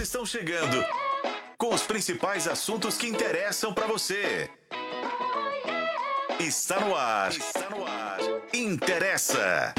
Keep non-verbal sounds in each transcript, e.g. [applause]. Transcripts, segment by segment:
Estão chegando com os principais assuntos que interessam para você. Está no ar. Está no ar. Interessa.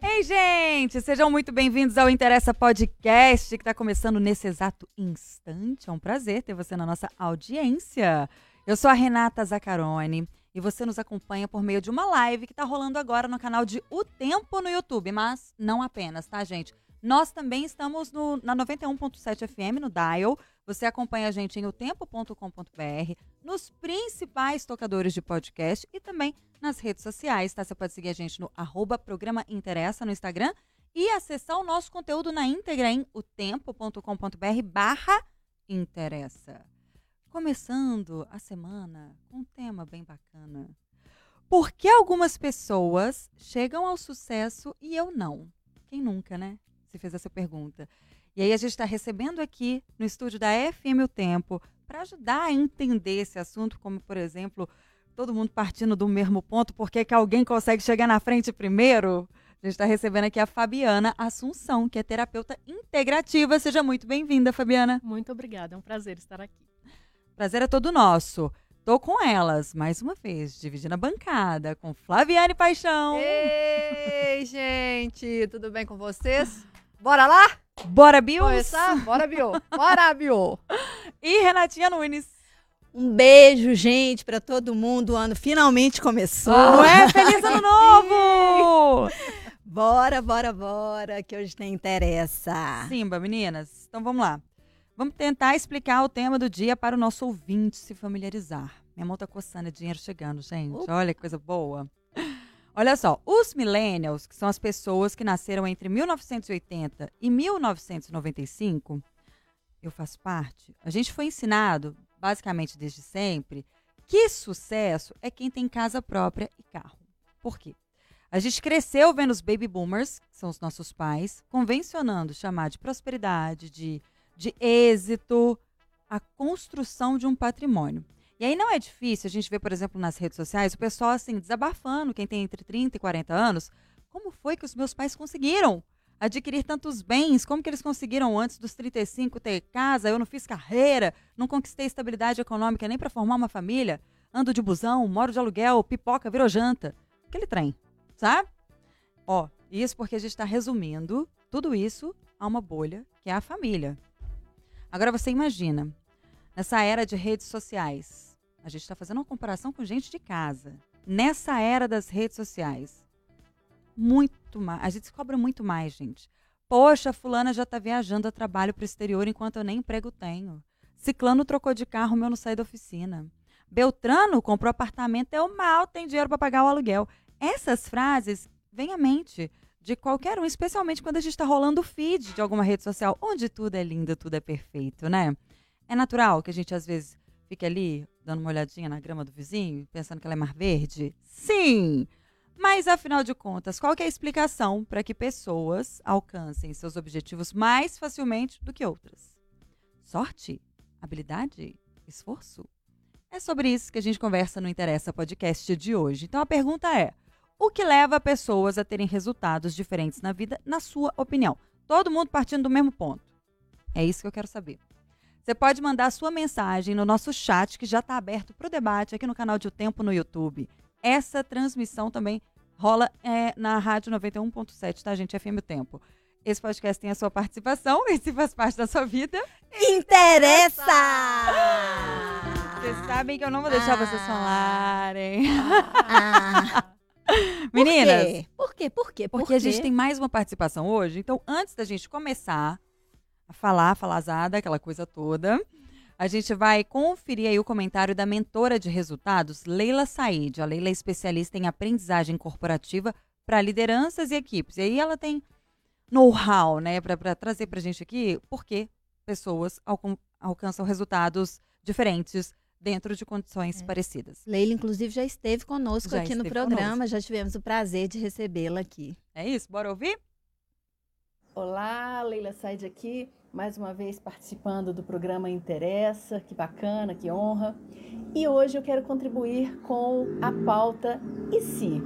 Ei, gente! Sejam muito bem-vindos ao Interessa Podcast, que está começando nesse exato instante. É um prazer ter você na nossa audiência. Eu sou a Renata Zaccaroni e você nos acompanha por meio de uma live que está rolando agora no canal de O Tempo no YouTube, mas não apenas, tá, gente? Nós também estamos no, na 91.7 FM, no Dial. Você acompanha a gente em otempo.com.br, nos principais tocadores de podcast e também nas redes sociais, tá? Você pode seguir a gente no arroba programa Interessa no Instagram e acessar o nosso conteúdo na íntegra em otempo.com.br barra Interessa. Começando a semana com um tema bem bacana. Por que algumas pessoas chegam ao sucesso e eu não? Quem nunca, né? Se fez essa pergunta. E aí a gente está recebendo aqui no estúdio da FM O Tempo para ajudar a entender esse assunto, como por exemplo, todo mundo partindo do mesmo ponto, por que alguém consegue chegar na frente primeiro? A gente está recebendo aqui a Fabiana Assunção, que é terapeuta integrativa. Seja muito bem-vinda, Fabiana. Muito obrigada, é um prazer estar aqui. Prazer é todo nosso. Tô com elas, mais uma vez, dividindo a bancada com Flaviane Paixão. Ei, gente, tudo bem com vocês? Bora lá? Bora, Bios? Começar? Bora, Bio. Bora, Bio. [laughs] E Renatinha Nunes. Um beijo, gente, para todo mundo. O ano finalmente começou. Não é? Feliz ano novo! [laughs] bora, bora, bora, que hoje tem interessa. Simba, meninas. Então vamos lá. Vamos tentar explicar o tema do dia para o nosso ouvinte se familiarizar. Minha mão tá coçando, é dinheiro chegando, gente. Opa. Olha que coisa boa. Olha só, os millennials, que são as pessoas que nasceram entre 1980 e 1995, eu faço parte. A gente foi ensinado, basicamente desde sempre, que sucesso é quem tem casa própria e carro. Por quê? A gente cresceu vendo os baby boomers, que são os nossos pais, convencionando chamar de prosperidade, de de êxito, a construção de um patrimônio. E aí não é difícil a gente ver, por exemplo, nas redes sociais, o pessoal assim, desabafando, quem tem entre 30 e 40 anos, como foi que os meus pais conseguiram adquirir tantos bens? Como que eles conseguiram antes dos 35 ter casa? Eu não fiz carreira, não conquistei estabilidade econômica nem para formar uma família. Ando de busão, moro de aluguel, pipoca, virou janta. Aquele trem, sabe? Ó, isso porque a gente está resumindo tudo isso a uma bolha, que é a família. Agora você imagina, nessa era de redes sociais, a gente está fazendo uma comparação com gente de casa. Nessa era das redes sociais, muito mais. A gente se cobra muito mais, gente. Poxa, fulana já está viajando a trabalho para o exterior enquanto eu nem emprego tenho. Ciclano trocou de carro, meu não sai da oficina. Beltrano comprou apartamento, eu mal tenho dinheiro para pagar o aluguel. Essas frases vêm à mente de qualquer um, especialmente quando a gente está rolando o feed de alguma rede social, onde tudo é lindo, tudo é perfeito, né? É natural que a gente às vezes fique ali dando uma olhadinha na grama do vizinho, pensando que ela é mar verde? Sim! Mas afinal de contas, qual é a explicação para que pessoas alcancem seus objetivos mais facilmente do que outras? Sorte? Habilidade? Esforço? É sobre isso que a gente conversa no Interessa Podcast de hoje. Então a pergunta é: o que leva pessoas a terem resultados diferentes na vida, na sua opinião? Todo mundo partindo do mesmo ponto. É isso que eu quero saber. Você pode mandar a sua mensagem no nosso chat, que já está aberto para o debate aqui no canal de O Tempo no YouTube. Essa transmissão também rola é, na Rádio 91.7, tá, gente? FM O Tempo. Esse podcast tem a sua participação [laughs] e se faz parte da sua vida. Interessa! Vocês sabem que eu não vou deixar ah. vocês falarem. Ah. Meninas. Por quê? Por quê? Por quê? Porque a gente tem mais uma participação hoje. Então, antes da gente começar a falar, falazada, aquela coisa toda, a gente vai conferir aí o comentário da mentora de resultados, Leila Said. A Leila é especialista em aprendizagem corporativa para lideranças e equipes. E aí ela tem know-how, né, para trazer para a gente aqui por que pessoas alcançam resultados diferentes dentro de condições é. parecidas. Leila, inclusive, já esteve conosco já aqui no programa, conosco. já tivemos o prazer de recebê-la aqui. É isso, bora ouvir? Olá, Leila Said aqui, mais uma vez participando do programa Interessa, que bacana, que honra. E hoje eu quero contribuir com a pauta E se?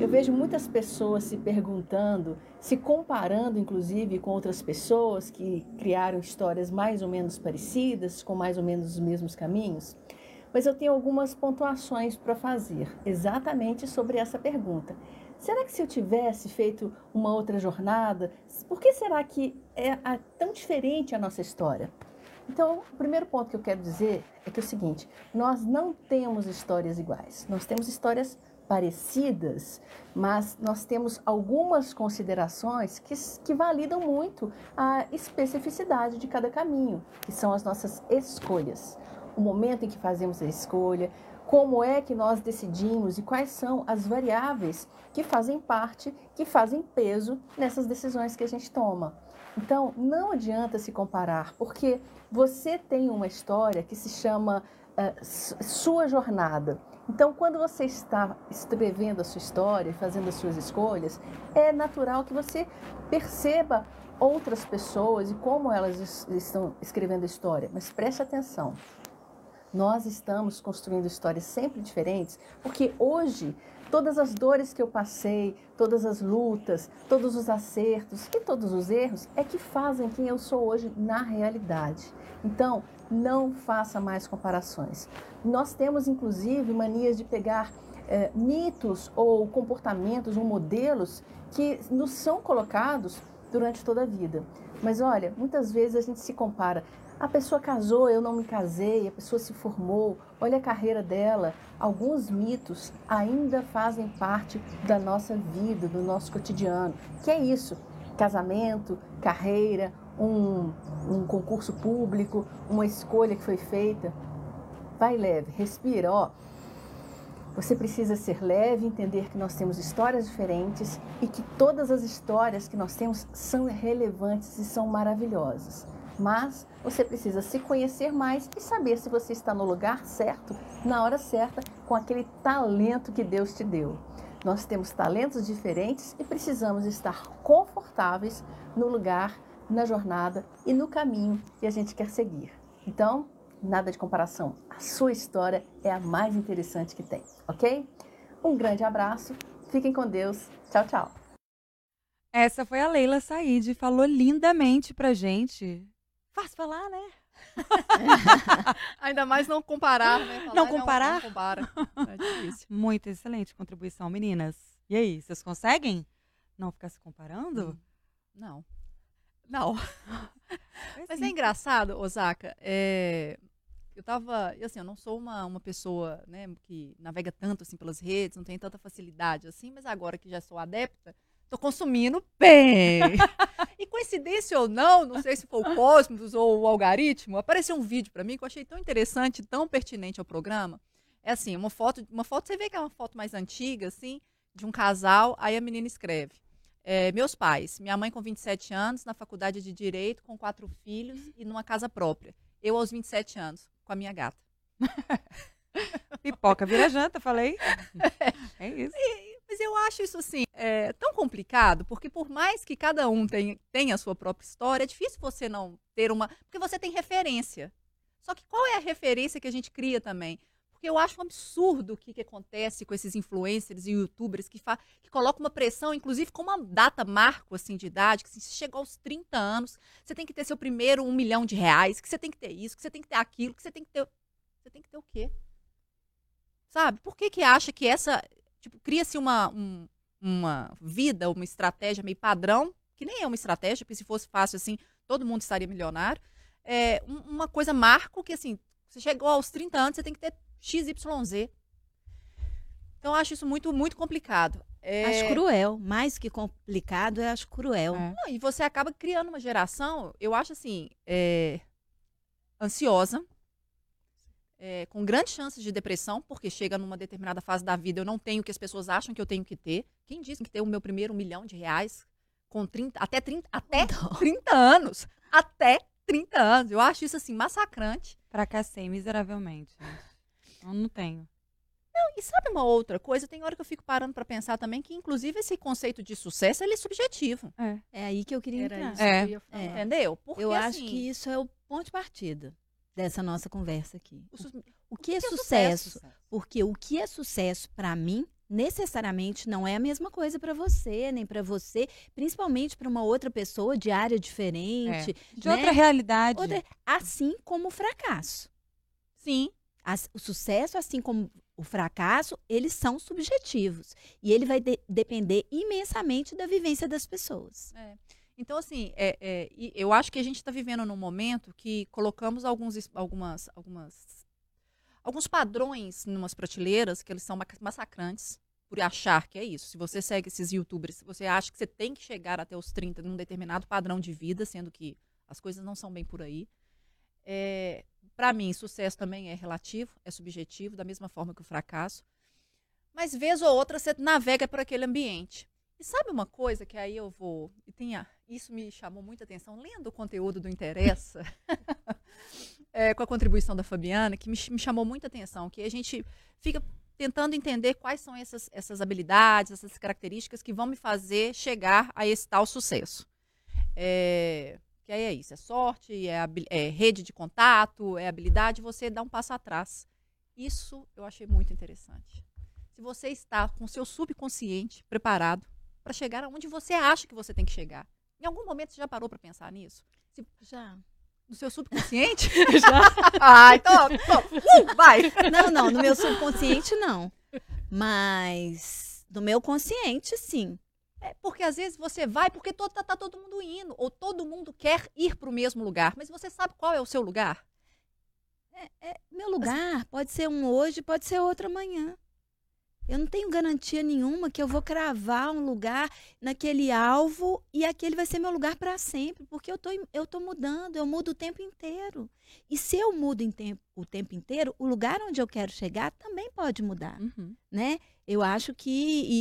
Eu vejo muitas pessoas se perguntando, se comparando inclusive com outras pessoas que criaram histórias mais ou menos parecidas, com mais ou menos os mesmos caminhos. Mas eu tenho algumas pontuações para fazer exatamente sobre essa pergunta. Será que se eu tivesse feito uma outra jornada, por que será que é tão diferente a nossa história? Então, o primeiro ponto que eu quero dizer é que é o seguinte: nós não temos histórias iguais, nós temos histórias parecidas, mas nós temos algumas considerações que, que validam muito a especificidade de cada caminho, que são as nossas escolhas. O momento em que fazemos a escolha, como é que nós decidimos e quais são as variáveis que fazem parte, que fazem peso nessas decisões que a gente toma. Então, não adianta se comparar, porque você tem uma história que se chama uh, Sua Jornada. Então, quando você está escrevendo a sua história, fazendo as suas escolhas, é natural que você perceba outras pessoas e como elas estão escrevendo a história. Mas preste atenção, nós estamos construindo histórias sempre diferentes, porque hoje todas as dores que eu passei, todas as lutas, todos os acertos e todos os erros é que fazem quem eu sou hoje na realidade. Então, não faça mais comparações. Nós temos, inclusive, manias de pegar é, mitos ou comportamentos ou modelos que nos são colocados durante toda a vida. Mas olha, muitas vezes a gente se compara. A pessoa casou, eu não me casei, a pessoa se formou, olha a carreira dela. Alguns mitos ainda fazem parte da nossa vida, do nosso cotidiano. Que é isso? Casamento, carreira, um, um concurso público, uma escolha que foi feita. Vai leve, respira, ó. Você precisa ser leve, entender que nós temos histórias diferentes e que todas as histórias que nós temos são relevantes e são maravilhosas. Mas você precisa se conhecer mais e saber se você está no lugar certo, na hora certa, com aquele talento que Deus te deu. Nós temos talentos diferentes e precisamos estar confortáveis no lugar, na jornada e no caminho que a gente quer seguir. Então, nada de comparação. A sua história é a mais interessante que tem, ok? Um grande abraço, fiquem com Deus. Tchau, tchau. Essa foi a Leila Said, falou lindamente pra gente Fácil falar, né? [laughs] Ainda mais não comparar, né? Falar, não comparar? Não, não compara. [laughs] É difícil. Muito excelente contribuição, meninas. E aí, vocês conseguem não ficar se comparando? Hum, não. Não. [laughs] Mas é engraçado, Osaka, é... eu tava, assim, eu não sou uma, uma pessoa, né, que navega tanto, assim, pelas redes, não tenho tanta facilidade, assim, mas agora que já sou adepta, tô consumindo bem. [laughs] e coincidência ou não, não sei se foi o Cosmos ou o algoritmo, apareceu um vídeo para mim que eu achei tão interessante, tão pertinente ao programa. É assim, uma foto, uma foto, você vê que é uma foto mais antiga, assim, de um casal, aí a menina escreve. É, meus pais, minha mãe com 27 anos, na faculdade de Direito, com quatro filhos e numa casa própria. Eu aos 27 anos, com a minha gata. [laughs] Pipoca vira janta, falei. [laughs] É, é isso. E, mas eu acho isso assim é, tão complicado, porque por mais que cada um tenha, tenha a sua própria história, é difícil você não ter uma. Porque você tem referência. Só que qual é a referência que a gente cria também? Porque eu acho um absurdo o que, que acontece com esses influencers e youtubers que, fa que colocam uma pressão, inclusive com uma data marco assim, de idade, que assim, se chegou aos 30 anos, você tem que ter seu primeiro um milhão de reais, que você tem que ter isso, que você tem que ter aquilo, que você tem que ter. Você tem que ter o quê? Sabe? Por que, que acha que essa Tipo, cria-se uma, um, uma vida, uma estratégia meio padrão, que nem é uma estratégia, porque se fosse fácil assim, todo mundo estaria milionário. É uma coisa marco que, assim, você chegou aos 30 anos, você tem que ter XYZ. Então, eu acho isso muito, muito complicado. É... Acho cruel. Mais que complicado, eu acho cruel. É. Não, e você acaba criando uma geração, eu acho assim, é... ansiosa, é, com grandes chances de depressão, porque chega numa determinada fase da vida, eu não tenho o que as pessoas acham que eu tenho que ter. Quem disse que ter o meu primeiro milhão de reais com 30, até 30, até 30 anos? Até 30 anos. Eu acho isso assim massacrante. Fracassei miseravelmente. Eu não tenho. Não, e sabe uma outra coisa? Tem hora que eu fico parando para pensar também que, inclusive, esse conceito de sucesso ele é subjetivo. É, é aí que eu queria Era entrar. É. Que eu é. Entendeu? Porque, eu acho assim, que isso é o ponto de partida dessa nossa conversa aqui. O, o que, é, sucesso? Porque o que é sucesso para mim necessariamente não é a mesma coisa para você, nem para você, principalmente para uma outra pessoa de área diferente, é. de né? outra realidade. Outra, assim como o fracasso. Sim. As, o sucesso, assim como o fracasso, eles são subjetivos. E ele vai de, depender imensamente da vivência das pessoas. É. Então, assim, é, é, eu acho que a gente está vivendo num momento que colocamos alguns, algumas, algumas, alguns padrões em umas prateleiras que eles são massacrantes por achar que é isso. Se você segue esses youtubers, você acha que você tem que chegar até os 30 num determinado padrão de vida, sendo que as coisas não são bem por aí. É, Para mim, sucesso também é relativo, é subjetivo, da mesma forma que o fracasso. Mas, vez ou outra, você navega por aquele ambiente. E sabe uma coisa que aí eu vou. E tenha, isso me chamou muita atenção, lendo o conteúdo do Interessa, [laughs] é, com a contribuição da Fabiana, que me, me chamou muita atenção, que a gente fica tentando entender quais são essas, essas habilidades, essas características que vão me fazer chegar a esse tal sucesso. É, que aí é isso, é sorte, é, é, rede de contato, é habilidade, você dá um passo atrás. Isso eu achei muito interessante. Se você está com seu subconsciente preparado para chegar aonde você acha que você tem que chegar. Em algum momento você já parou para pensar nisso? Se... Já. No seu subconsciente? [laughs] já. [laughs] ah, então, uh, vai. Não, não, no meu subconsciente não. Mas no meu consciente, sim. É porque às vezes você vai porque todo, tá, tá todo mundo indo, ou todo mundo quer ir para o mesmo lugar, mas você sabe qual é o seu lugar? É, é, meu lugar pode ser um hoje, pode ser outro amanhã. Eu não tenho garantia nenhuma que eu vou cravar um lugar naquele alvo e aquele vai ser meu lugar para sempre, porque eu tô, eu tô mudando, eu mudo o tempo inteiro. E se eu mudo tempo, o tempo inteiro, o lugar onde eu quero chegar também pode mudar, uhum. né? Eu acho que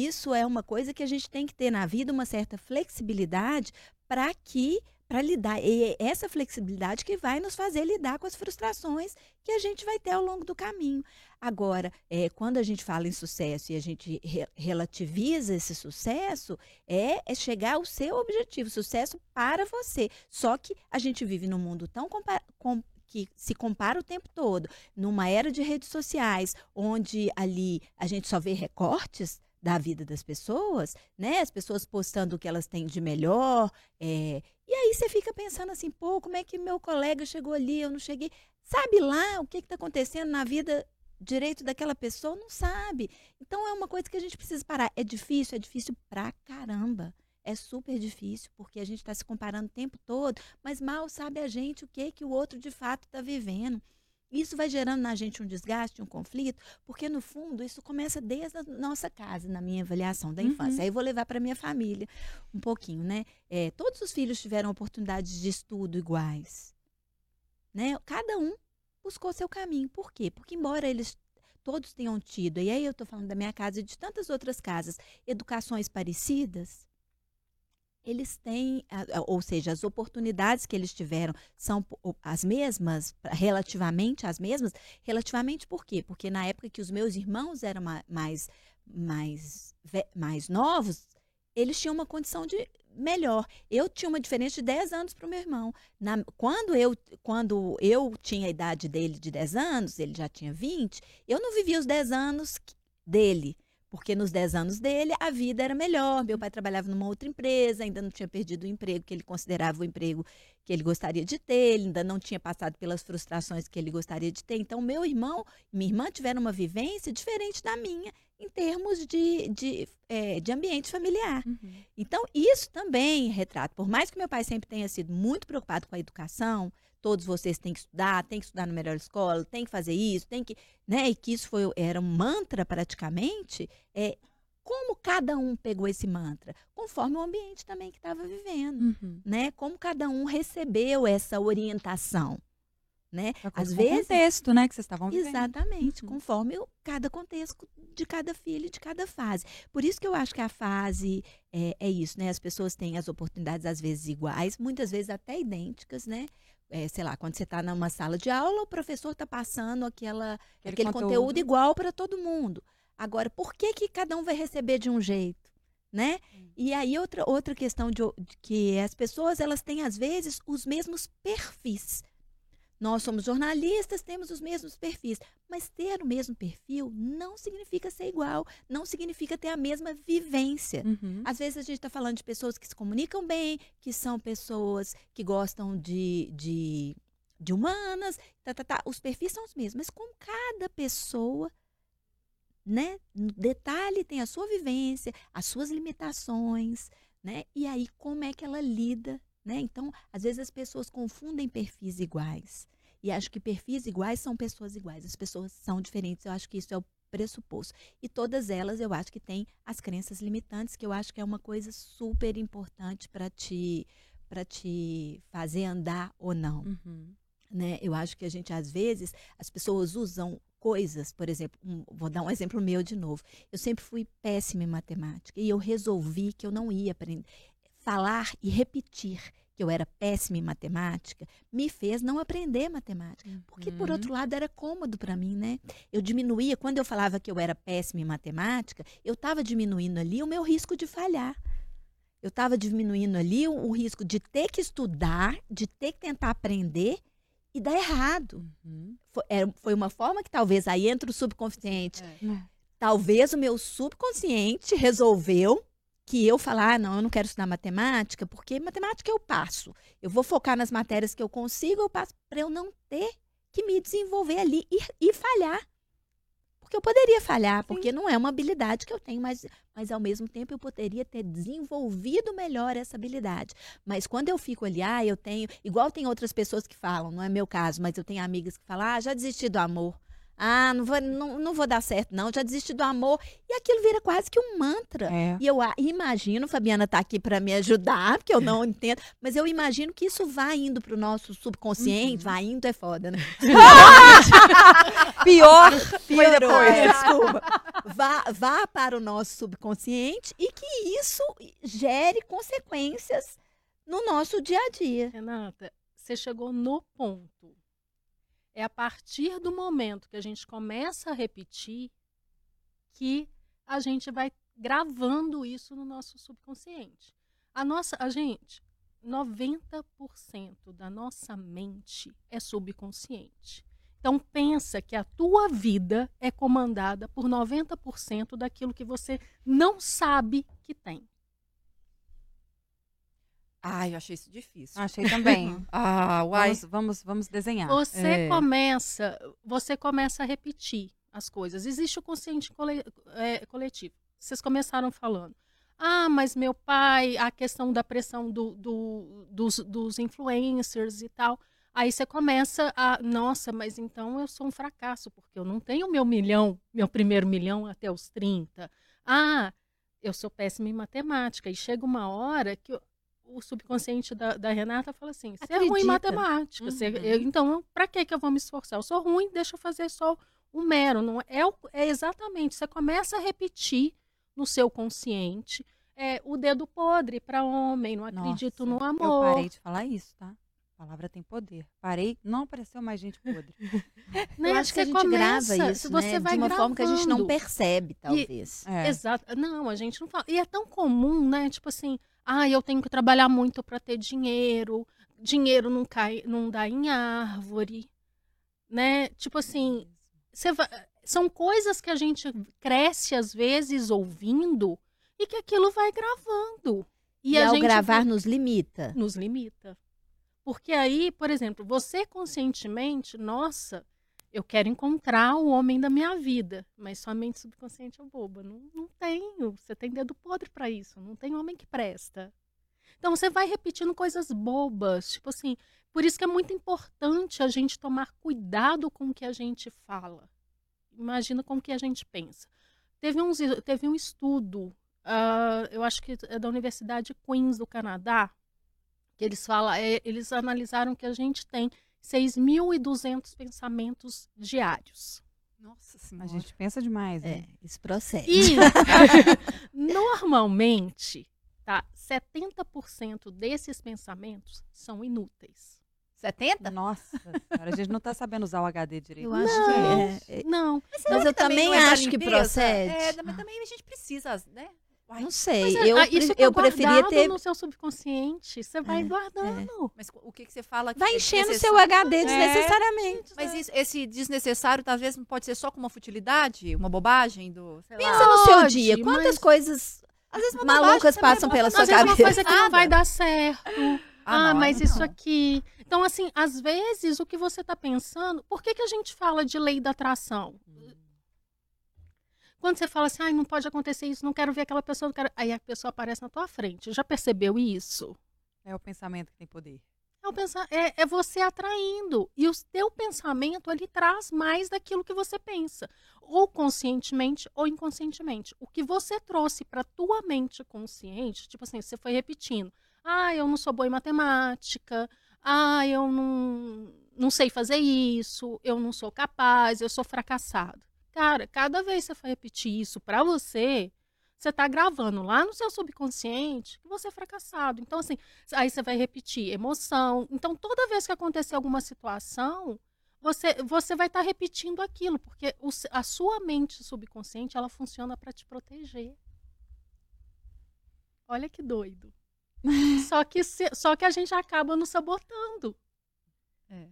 isso é uma coisa que a gente tem que ter na vida, uma certa flexibilidade para que para lidar. E é essa flexibilidade que vai nos fazer lidar com as frustrações que a gente vai ter ao longo do caminho. Agora, é, quando a gente fala em sucesso e a gente re relativiza esse sucesso, é, é, chegar ao seu objetivo, sucesso para você. Só que a gente vive num mundo tão com que se compara o tempo todo, numa era de redes sociais, onde ali a gente só vê recortes da vida das pessoas, né? As pessoas postando o que elas têm de melhor. É... E aí você fica pensando assim, pô, como é que meu colega chegou ali, eu não cheguei. Sabe lá o que está acontecendo na vida direito daquela pessoa? Não sabe. Então é uma coisa que a gente precisa parar. É difícil, é difícil pra caramba. É super difícil, porque a gente está se comparando o tempo todo, mas mal sabe a gente o que, que o outro de fato está vivendo. Isso vai gerando na gente um desgaste, um conflito, porque no fundo isso começa desde a nossa casa, na minha avaliação da infância. Uhum. Aí eu vou levar para minha família um pouquinho, né? É, todos os filhos tiveram oportunidades de estudo iguais, né? Cada um buscou seu caminho. Por quê? Porque embora eles todos tenham tido, e aí eu estou falando da minha casa e de tantas outras casas, educações parecidas, eles têm, ou seja, as oportunidades que eles tiveram são as mesmas, relativamente as mesmas. Relativamente por quê? Porque na época que os meus irmãos eram mais, mais, mais novos, eles tinham uma condição de melhor. Eu tinha uma diferença de 10 anos para o meu irmão. Na, quando, eu, quando eu tinha a idade dele de 10 anos, ele já tinha 20, eu não vivia os 10 anos dele. Porque nos 10 anos dele, a vida era melhor. Meu pai trabalhava numa outra empresa, ainda não tinha perdido o emprego que ele considerava o emprego que ele gostaria de ter, ele ainda não tinha passado pelas frustrações que ele gostaria de ter. Então, meu irmão e minha irmã tiveram uma vivência diferente da minha em termos de, de, é, de ambiente familiar. Uhum. Então, isso também retrata. Por mais que meu pai sempre tenha sido muito preocupado com a educação, todos vocês têm que estudar, têm que estudar na melhor escola, tem que fazer isso, tem que, né? E que isso foi era um mantra praticamente. É como cada um pegou esse mantra, conforme o ambiente também que estava vivendo, uhum. né? Como cada um recebeu essa orientação, né? Às vezes contexto, né, que vocês estavam vivendo. Exatamente, uhum. conforme o, cada contexto de cada filho, de cada fase. Por isso que eu acho que a fase é, é isso, né? As pessoas têm as oportunidades às vezes iguais, muitas vezes até idênticas, né? é, sei lá, quando você está numa sala de aula, o professor está passando aquela, aquele, aquele conteúdo. conteúdo igual para todo mundo. Agora, por que, que cada um vai receber de um jeito? Né? E aí outra, outra questão de, de, que as pessoas elas têm às vezes os mesmos perfis. Nós somos jornalistas, temos os mesmos perfis. Mas ter o mesmo perfil não significa ser igual, não significa ter a mesma vivência. Uhum. Às vezes a gente está falando de pessoas que se comunicam bem, que são pessoas que gostam de, de, de humanas, tá, tá, tá. os perfis são os mesmos, mas com cada pessoa, né, no detalhe tem a sua vivência, as suas limitações, né, e aí como é que ela lida, né? Então, às vezes as pessoas confundem perfis iguais. E acho que perfis iguais são pessoas iguais. As pessoas são diferentes. Eu acho que isso é o pressuposto. E todas elas, eu acho que têm as crenças limitantes, que eu acho que é uma coisa super importante para te para te fazer andar ou não, Uhum. né? Eu acho que a gente às vezes as pessoas usam coisas, por exemplo, um- vou dar um exemplo meu de novo. Eu sempre fui péssima em matemática e eu resolvi que eu não ia aprender falar e repetir que eu era péssima em matemática me fez não aprender matemática. Porque, por Uhum. outro lado, era cômodo para mim, né? Eu diminuía, quando eu falava que eu era péssima em matemática, eu estava diminuindo ali o meu risco de falhar. Eu estava diminuindo ali o, o risco de ter que estudar, de ter que tentar aprender e dar errado. Uhum. Foi, era- foi uma forma que talvez aí entra o subconsciente. É. Talvez o meu subconsciente resolveu que eu falar, ah, não, eu não quero estudar matemática, porque matemática eu passo. Eu vou focar nas matérias que eu consigo, eu passo, para eu não ter que me desenvolver ali e, e falhar. Porque eu poderia falhar, porque não é uma habilidade que eu tenho, mas, mas ao mesmo tempo eu poderia ter desenvolvido melhor essa habilidade. Mas quando eu fico ali, ah, eu tenho. Igual tem outras pessoas que falam, não é meu caso, mas eu tenho amigas que falam, ah, já desisti do amor. Ah, não vou, não, não vou dar certo, não, já desisti do amor. E aquilo vira quase que um mantra. É. E eu a- imagino, Fabiana está aqui para me ajudar, porque eu não [laughs] entendo, mas eu imagino que isso vai indo para o nosso subconsciente, vai indo é foda, né? [laughs] Pior, Piorou, depois. é, desculpa. Vá, vá para o nosso subconsciente e que isso gere consequências no nosso dia a dia. Renata, você chegou no ponto. É a partir do momento que a gente começa a repetir que a gente vai gravando isso no nosso subconsciente. A nossa, a gente, 90% da nossa mente é subconsciente. Então pensa que a tua vida é comandada por 90% daquilo que você não sabe que tem. Ai, eu achei isso difícil. Achei também. [laughs] Ah, uai. Vamos, vamos, vamos desenhar. Você É. começa, você começa a repetir as coisas. Existe o consciente cole- é, coletivo. Vocês começaram falando. Ah, mas meu pai, a questão da pressão do- do- dos, dos influencers e tal. Aí você começa a, nossa, mas então eu sou um fracasso, porque eu não tenho meu milhão, meu primeiro milhão até os 30. Ah, eu sou péssima em matemática. E chega uma hora que o subconsciente da, da Renata fala assim: você é ruim em matemática. Uhum. eu- então, para que, eu vou me esforçar? Eu sou ruim, deixa eu fazer só o mero. Não é, o- é exatamente. Você começa a repetir no seu consciente é, o dedo podre para homem, não acredito Nossa, no amor. Eu parei de falar isso, tá? A palavra tem poder. Parei, não apareceu mais gente podre. [laughs] Né? Eu acho que a gente começa, grava isso, você né? vai de uma forma que a gente não gravando. percebe, talvez. É. Exato. Não, a gente não fala. E é tão comum, né? Tipo assim, ah, eu tenho que trabalhar muito para ter dinheiro. Dinheiro não cai, não dá em árvore, né? Tipo assim, vai- são coisas que a gente cresce às vezes ouvindo e que aquilo vai gravando. E, a ao gravar nos limita. nos limita. Porque aí, por exemplo, você conscientemente, nossa, eu quero encontrar o homem da minha vida, mas sua mente subconsciente é boba. Não, não tenho. Você tem dedo podre para isso. Não tem homem que presta. Então você vai repetindo coisas bobas, tipo assim. Por isso que é muito importante a gente tomar cuidado com o que a gente fala. Imagina com o que a gente pensa. Teve, uns, teve um estudo, ah, eu acho que é da Universidade Queen's do Canadá, que eles falam, é, eles analisaram que a gente tem 6.200 pensamentos diários. Nossa A senhora. gente pensa demais, né? É, isso procede. E [laughs] normalmente, tá, 70% desses pensamentos são inúteis. 70? Nossa senhora, a gente não tá sabendo usar o HD direito. Eu acho Não. que é. é. Não, Mas eu também não é acho que procede. É, mas também a gente precisa, né? Não sei. É- eu ah, isso tá eu preferia ter. no seu subconsciente. Você vai É, guardando. Mas o que, que você fala? que Vai é enchendo o seu? HD desnecessariamente. Mas isso- esse desnecessário talvez não pode ser só com uma futilidade, uma bobagem do. Sei Pensa lá. no seu Pode, dia. Quantas mas- coisas Às vezes uma malucas passam é pela sua Às vezes é uma cabeça? coisa que não vai dar certo. Ah, não, mas aí isso não. aqui. Então, assim, às vezes o que você tá pensando. Por que, que a gente fala de lei da atração? Quando você fala assim, ai, não pode acontecer isso, não quero ver aquela pessoa, não quero... aí a pessoa aparece na tua frente. Já percebeu isso? É o pensamento que tem poder. É, o pensa- é- é você atraindo. E o teu pensamento, ele traz mais daquilo que você pensa. Ou conscientemente ou inconscientemente. O que você trouxe para tua mente consciente, tipo assim, você foi repetindo. Ah, eu não sou boa em matemática. Ah, eu não, não sei fazer isso. Eu não sou capaz. Eu sou fracassado. Cara, cada vez que você for repetir isso para você, você tá gravando lá no seu subconsciente que você é fracassado. Então, assim, Aí você vai repetir emoção. Então, toda vez que acontecer alguma situação, você, você vai estar repetindo aquilo, porque o a sua mente subconsciente ela funciona para te proteger. Olha que doido. [laughs] só, que se- só que a gente acaba nos sabotando. É.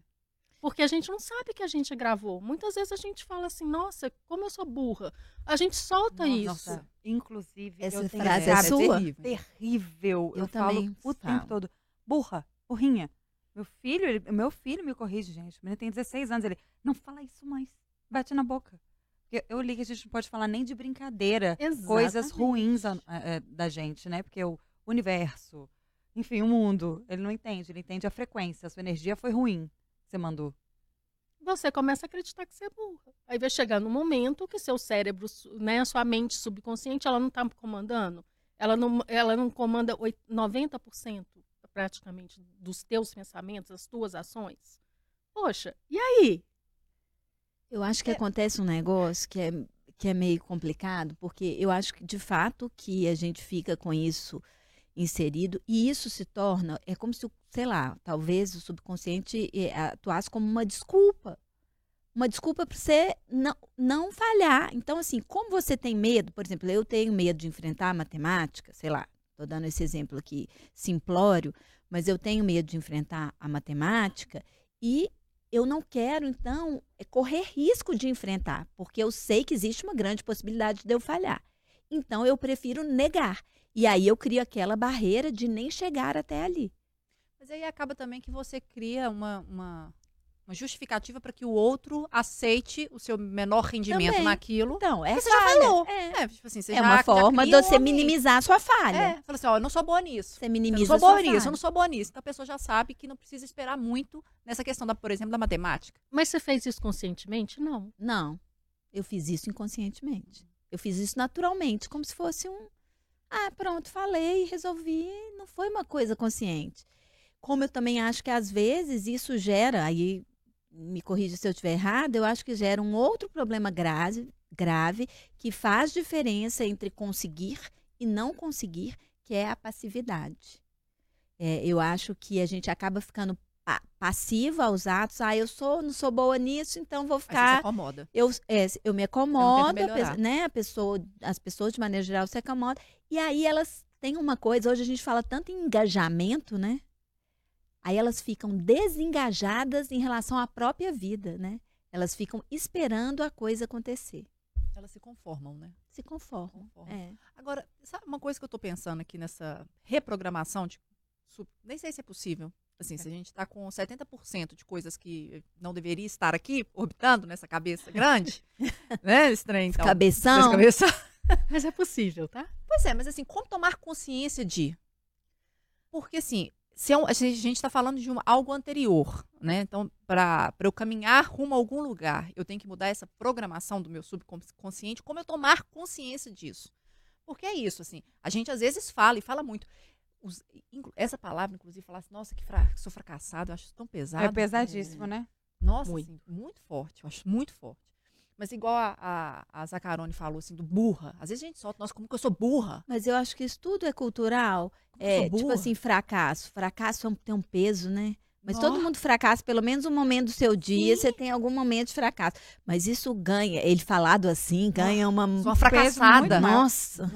Porque a gente não sabe que a gente gravou. Muitas vezes a gente fala assim, nossa, como eu sou burra. A gente solta isso. Nossa, inclusive, Essa eu tenho frase é sua? terrível. terrível. Eu, Eu falo também o falo. tempo todo. Burra, burrinha. Meu filho, ele- meu filho me corrige, gente. O menino tem 16 anos. Ele, não fala isso mais. Bate na boca. Porque eu li que a gente não pode falar nem de brincadeira coisas Exatamente. ruins a- a- é, da gente, né? Porque o universo, enfim, o mundo, ele não entende. Ele entende a frequência. A sua energia foi ruim. Que Você mandou. você começa a acreditar que você é burra. Aí vai chegar no momento que seu cérebro, né, a sua mente subconsciente, ela não está comandando. Ela não, ela não comanda oit- 90% praticamente dos teus pensamentos, das tuas ações. Poxa, e aí? Eu acho que acontece um negócio que é, que é meio complicado, porque eu acho que, de fato, que a gente fica com isso inserido e isso se torna, é como se, sei lá, talvez o subconsciente eh, atuasse como uma desculpa. Uma desculpa para você não, não falhar. Então, assim, como você tem medo, por exemplo, eu tenho medo de enfrentar a matemática, sei lá, estou dando esse exemplo aqui simplório, mas eu tenho medo de enfrentar a matemática e eu não quero, então, é correr risco de enfrentar, porque eu sei que existe uma grande possibilidade de eu falhar. Então, eu prefiro negar. E aí eu crio aquela barreira de nem chegar até ali. Mas aí acaba também que você cria uma, uma, uma justificativa para que o outro aceite o seu menor rendimento Também. naquilo. Então, é você já falha. falou. É, É, tipo assim, você É já- uma já forma de cria você um- minimizar a sua falha. É, fala assim, ó, eu não sou boa nisso. Você Eu não minimiza sou a sua boa nisso, eu falha. não sou boa nisso. Então a pessoa já sabe que não precisa esperar muito nessa questão, da, por exemplo, da matemática. Mas você fez isso conscientemente? Não. Não. Eu fiz isso inconscientemente. Eu fiz isso naturalmente, como se fosse um. Ah, pronto, falei, resolvi. Não foi uma coisa consciente. Como eu também acho que às vezes isso gera, aí me corrija se eu estiver errado, eu acho que gera um outro problema grave, grave que faz diferença entre conseguir e não conseguir, que é a passividade. É, eu acho que a gente acaba ficando passiva aos atos. Ah, eu sou, não sou boa nisso, então vou Aí você se ficar acomoda. eu, é, eu me acomodo, pe- né? A pessoa, as pessoas de maneira geral se acomodam. E aí elas têm uma coisa, hoje a gente fala tanto em engajamento, né? Aí elas ficam desengajadas em relação à própria vida, né? Elas ficam esperando a coisa acontecer. Elas se conformam, né? Se conformam. Conformam. É. Agora, sabe uma coisa que eu tô pensando aqui nessa reprogramação de su- nem sei se é possível. Assim, se a gente tá com 70% de coisas que não deveria estar aqui orbitando nessa cabeça grande, [laughs] né? Trem, então. Cabeção. Cabeção. [laughs] Mas é possível, tá? Pois é, mas assim, como tomar consciência de? Porque assim, se é um- a gente está falando de um- algo anterior, né? Então, para eu caminhar rumo a algum lugar, eu tenho que mudar essa programação do meu subconsciente, como eu tomar consciência disso? Porque é isso, assim, a gente às vezes fala e fala muito. Os- essa palavra, inclusive, falar assim, nossa, que fra sou fracassado, eu acho tão pesado. É pesadíssimo, né? Nossa, Muito. Assim, muito forte, eu acho muito forte. Mas igual a, a, a Zacarone falou, assim, do burra. Às vezes a gente solta, nossa, como que eu sou burra? Mas eu acho que isso tudo é cultural. Como É, tipo assim, fracasso. Fracasso é um- tem um peso, né? Mas Nó. todo mundo fracassa, pelo menos um momento do seu dia, você tem algum momento de fracasso. Mas isso ganha, ele falado assim, ganha uma. Sou uma peso fracassada. muito maior. Nossa.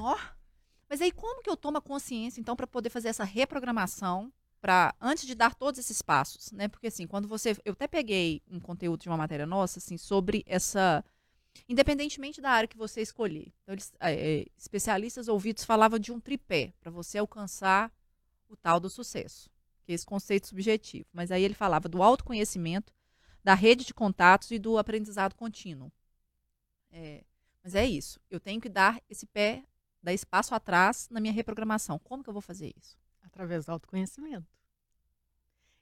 Mas aí como que eu tomo a consciência, então, para poder fazer essa reprogramação, para antes de dar todos esses passos, né? Porque assim, quando você, eu até peguei um conteúdo de uma matéria nossa, assim, sobre essa, independentemente da área que você escolher. Então, eles, é, especialistas ouvidos falavam de um tripé para você alcançar o tal do sucesso, que é esse conceito subjetivo. Mas aí ele falava do autoconhecimento, da rede de contatos e do aprendizado contínuo. É, mas é isso. Eu tenho que dar esse pé, dar esse passo atrás na minha reprogramação. Como que eu vou fazer isso? Através do autoconhecimento.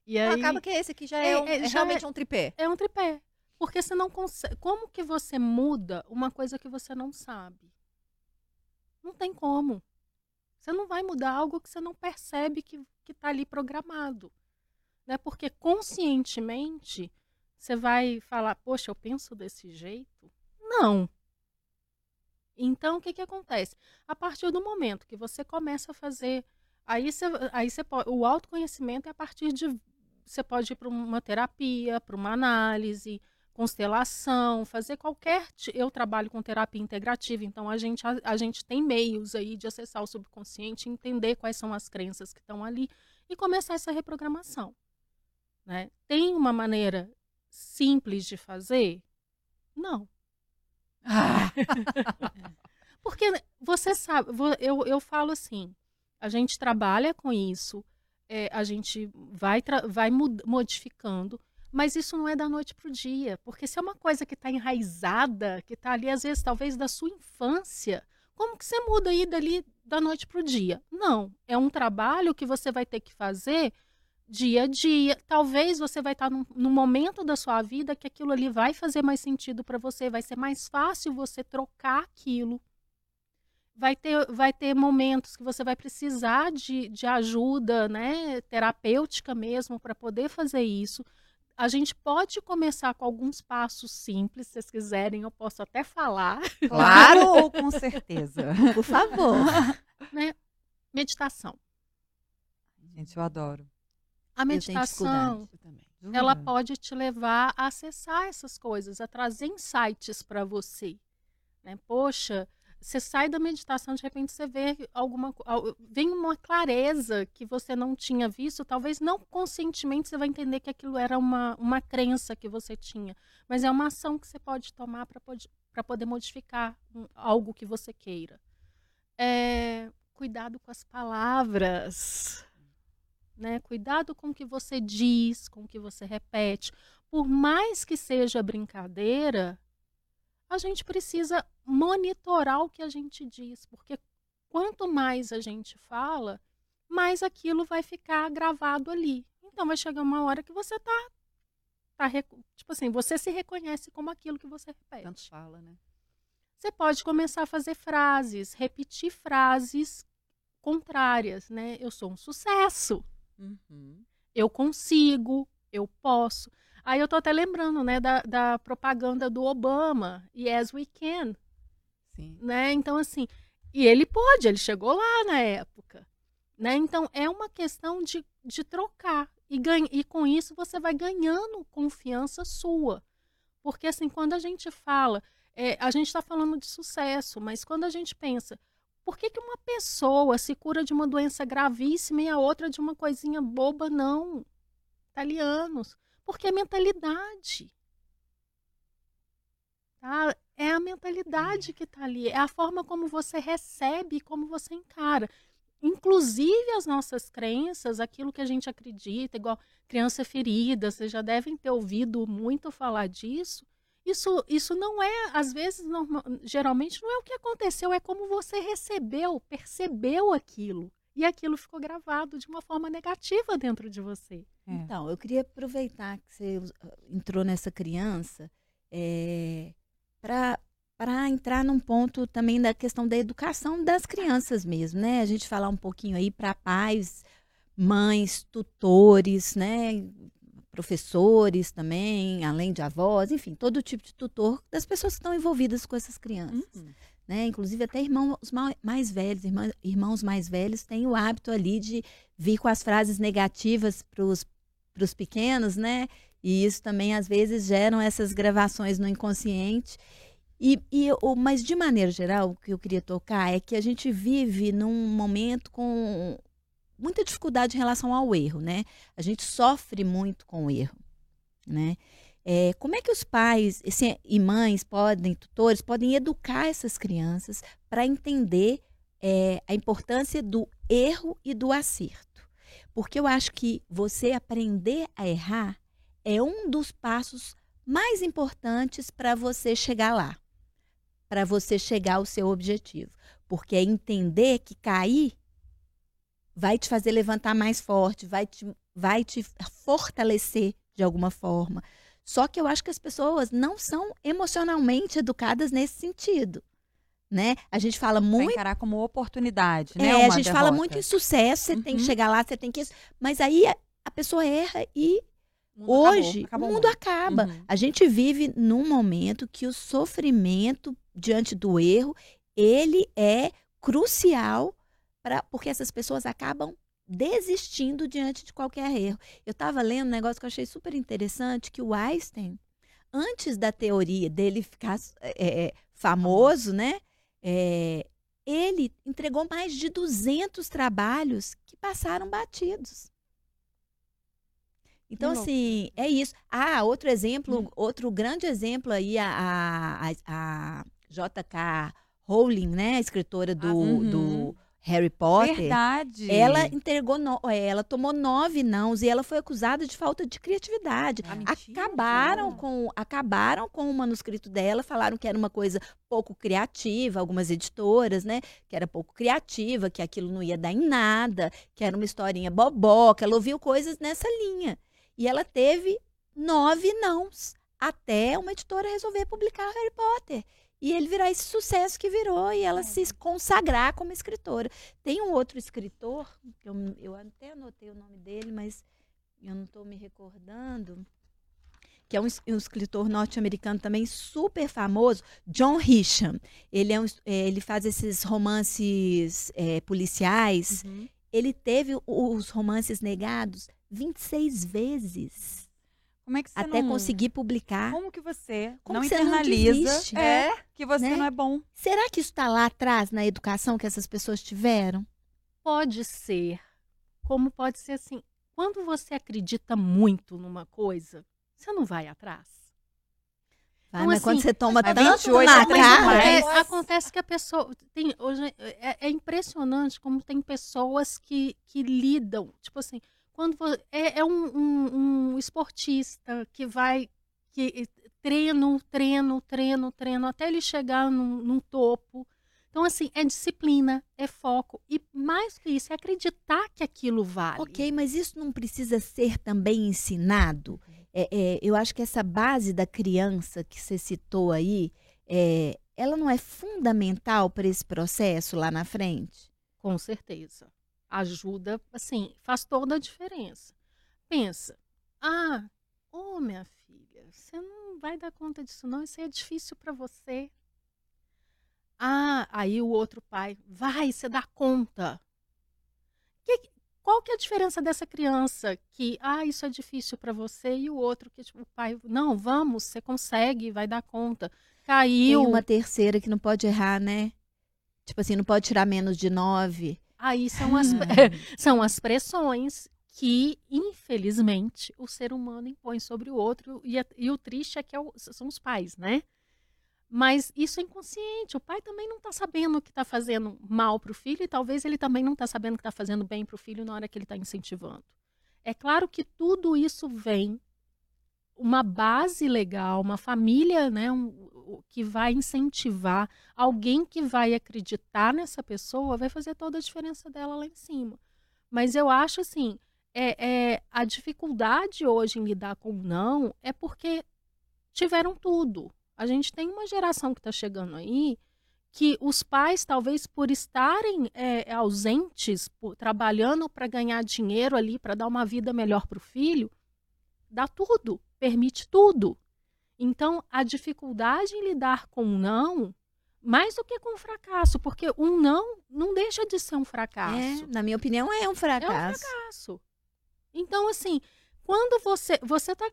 E Então, aí, acaba que esse aqui já é, É, um- é, é já realmente um tripé. é um tripé. Porque você não consegue. Como que você muda uma coisa que você não sabe? Não tem como. Você não vai mudar algo que você não percebe que está ali programado. Né? Porque conscientemente você vai falar, poxa, eu penso desse jeito? Não. Então, o que, que acontece? A partir do momento que você começa a fazer. Aí você, aí você pode. O autoconhecimento é a partir de. Você pode ir para uma terapia, para uma análise, constelação, fazer qualquer. Eu trabalho com terapia integrativa, então a gente, a, a gente tem meios aí de acessar o subconsciente, entender quais são as crenças que estão ali e começar essa reprogramação. Né? Tem uma maneira simples de fazer? Não. [laughs] Porque você sabe, eu, eu falo assim, a gente trabalha com isso, é, a gente vai, vai modificando, mas isso não é da noite para o dia. Porque se é uma coisa que está enraizada, que está ali, às vezes, talvez da sua infância, como que você muda aí dali da noite para o dia? Não. É um trabalho que você vai ter que fazer dia a dia. Talvez você vai estar num, num momento da sua vida que aquilo ali vai fazer mais sentido para você, vai ser mais fácil você trocar aquilo. Vai ter, vai ter momentos que você vai precisar de, de ajuda né, terapêutica mesmo para poder fazer isso. A gente pode começar com alguns passos simples, se vocês quiserem, eu posso até falar. [laughs] Claro ou com certeza? Por favor. [laughs] Né? Meditação. Gente, eu adoro. A meditação, ela pode te levar a acessar essas coisas, a trazer insights para você. Né? Poxa, você sai da meditação, de repente você vê alguma vem uma clareza que você não tinha visto, talvez não conscientemente você vai entender que aquilo era uma, uma crença que você tinha, mas é uma ação que você pode tomar para poder modificar um- algo que você queira. É, cuidado com as palavras né? Cuidado com o que você diz, com o que você repete. Por mais que seja brincadeira, a gente precisa monitorar o que a gente diz, porque quanto mais a gente fala, mais aquilo vai ficar gravado ali. Então vai chegar uma hora que você tá, tá tipo assim, você se reconhece como aquilo que você repete. Tanto fala, né? Você pode começar a fazer frases, repetir frases contrárias, né? Eu sou um sucesso Uhum. eu consigo, eu posso. Aí eu tô até lembrando, né, da, da propaganda do Obama, Yes We Can, Sim. né? Então, assim, e ele pôde, ele chegou lá na época, né? Então, é uma questão de, de trocar. E, ganha, e com isso você vai ganhando confiança sua. Porque, assim, quando a gente fala, é, a gente está falando de sucesso, mas quando a gente pensa, por que, que uma pessoa se cura de uma doença gravíssima e a outra de uma coisinha boba? Não. Italianos. Porque é mentalidade. Tá? É a mentalidade que está ali. É a forma como você recebe e como você encara. Inclusive as nossas crenças, aquilo que a gente acredita, igual criança ferida, vocês já devem ter ouvido muito falar disso. Isso, isso não é, às vezes, norma- geralmente não é o que aconteceu, é como você recebeu, percebeu aquilo. E aquilo ficou gravado de uma forma negativa dentro de você. É. Então, eu queria aproveitar que você us- entrou nessa criança para entrar num ponto também da questão da educação das crianças mesmo, né? A gente falar um pouquinho aí para pais, mães, tutores, né? Professores também, além de avós, enfim, todo tipo de tutor das pessoas que estão envolvidas com essas crianças Uhum. né? Inclusive até irmãos ma- mais velhos, irmã- irmãos mais velhos têm o hábito ali de vir com as frases negativas para os pequenos, né? E isso também às vezes geram essas gravações no inconsciente. E, e o, mas de maneira geral, o que eu queria tocar é que a gente vive num momento com muita dificuldade em relação ao erro, né? A gente sofre muito com o erro, né? É, como é que os pais assim, e mães podem, tutores, podem educar essas crianças para entender é, a importância do erro e do acerto? Porque eu acho que você aprender a errar é um dos passos mais importantes para você chegar lá para você chegar ao seu objetivo. Porque é entender que cair vai te fazer levantar mais forte, vai te, vai te fortalecer de alguma forma. Só que eu acho que as pessoas não são emocionalmente educadas nesse sentido. Né? A gente fala muito. Encarar como oportunidade, né? É, Uma a gente derrota. fala muito em sucesso, você Uhum. tem que chegar lá, você tem que. isso. Mas aí a, a pessoa erra e hoje acabou o o mundo mundo. acaba. Uhum. A gente vive num momento que o sofrimento diante do erro, ele é crucial para porque essas pessoas acabam desistindo diante de qualquer erro. Eu estava lendo um negócio que eu achei super interessante, que o Einstein, antes da teoria dele ficar é, é, famoso, né? é, ele entregou mais de 200 trabalhos que passaram batidos. Então, assim, é isso. Ah, outro exemplo, outro grande exemplo aí, a, a, a- a J.K. Rowling, né? A escritora do, uhum. do Harry Potter. Verdade. Ela entregou, no- é, ela tomou nove nãos e ela foi acusada de falta de criatividade. Ah, mentira, acabaram com, acabaram com o manuscrito dela, falaram que era uma coisa pouco criativa, algumas editoras, né? Que era pouco criativa, que aquilo não ia dar em nada, que era uma historinha boboca. Ela ouviu coisas nessa linha. E ela teve nove nãos até uma editora resolver publicar Harry Potter. E ele virar esse sucesso que virou e ela se consagrar como escritora. Tem um outro escritor, que eu, eu até anotei o nome dele, mas eu não estou me recordando, que é um, um escritor norte-americano também super famoso, John Hisham. Ele, é um, é, ele faz esses romances é, policiais. Uhum. Ele teve os romances negados 26 vezes Como é que você até não... conseguir publicar. Como que você Como não que você não internaliza desiste? é, que você né? não é bom? Será que isso está lá atrás na educação que essas pessoas tiveram? Pode ser, como pode ser assim. Quando você acredita muito numa coisa, você não vai atrás. Vai, Então, mas assim, quando você toma tanto 28 na é. É, acontece que a pessoa tem hoje é, é impressionante como tem pessoas que, que lidam tipo assim quando é, é um, um- um esportista que vai que treino treino treino treino até ele chegar num, num topo então assim é disciplina é foco e mais que isso é acreditar que aquilo vale Ok, mas isso não precisa ser também ensinado? É, é, eu acho que essa base da criança que você citou aí, é, ela não é fundamental para esse processo lá na frente? Com certeza. Ajuda, assim, faz toda a diferença. Pensa, ah, ô minha filha, você não vai dar conta disso não, isso aí é difícil para você. Ah, aí o outro pai, vai, você dá conta. Que- qual que é a diferença dessa criança que, ah, isso é difícil para você, e o outro que, tipo, o pai, não, vamos, você consegue, vai dar conta. Tem Caiu, uma terceira que não pode errar, né? Tipo assim, não pode tirar menos de nove. Aí são as, [laughs] são as pressões que, infelizmente, o ser humano impõe sobre o outro. E, e o triste é que é o- são os pais, né? Mas isso é inconsciente. O pai também não está sabendo que está fazendo mal para o filho e talvez ele também não está sabendo que está fazendo bem para o filho na hora que ele está incentivando. É claro que tudo isso vem uma base legal, uma família, né, um- que vai incentivar, alguém que vai acreditar nessa pessoa, vai fazer toda a diferença dela lá em cima. Mas eu acho assim, é, é, a dificuldade hoje em lidar com o não é porque tiveram tudo. A gente tem uma geração que está chegando aí que os pais, talvez por estarem é, ausentes, por- trabalhando para ganhar dinheiro ali, para dar uma vida melhor para o filho, dá tudo, permite tudo. Então, a dificuldade em lidar com o não, mais do que com o fracasso, porque um não não deixa de ser um fracasso. É, na minha opinião, é um fracasso. fracasso. Então, assim, quando você você está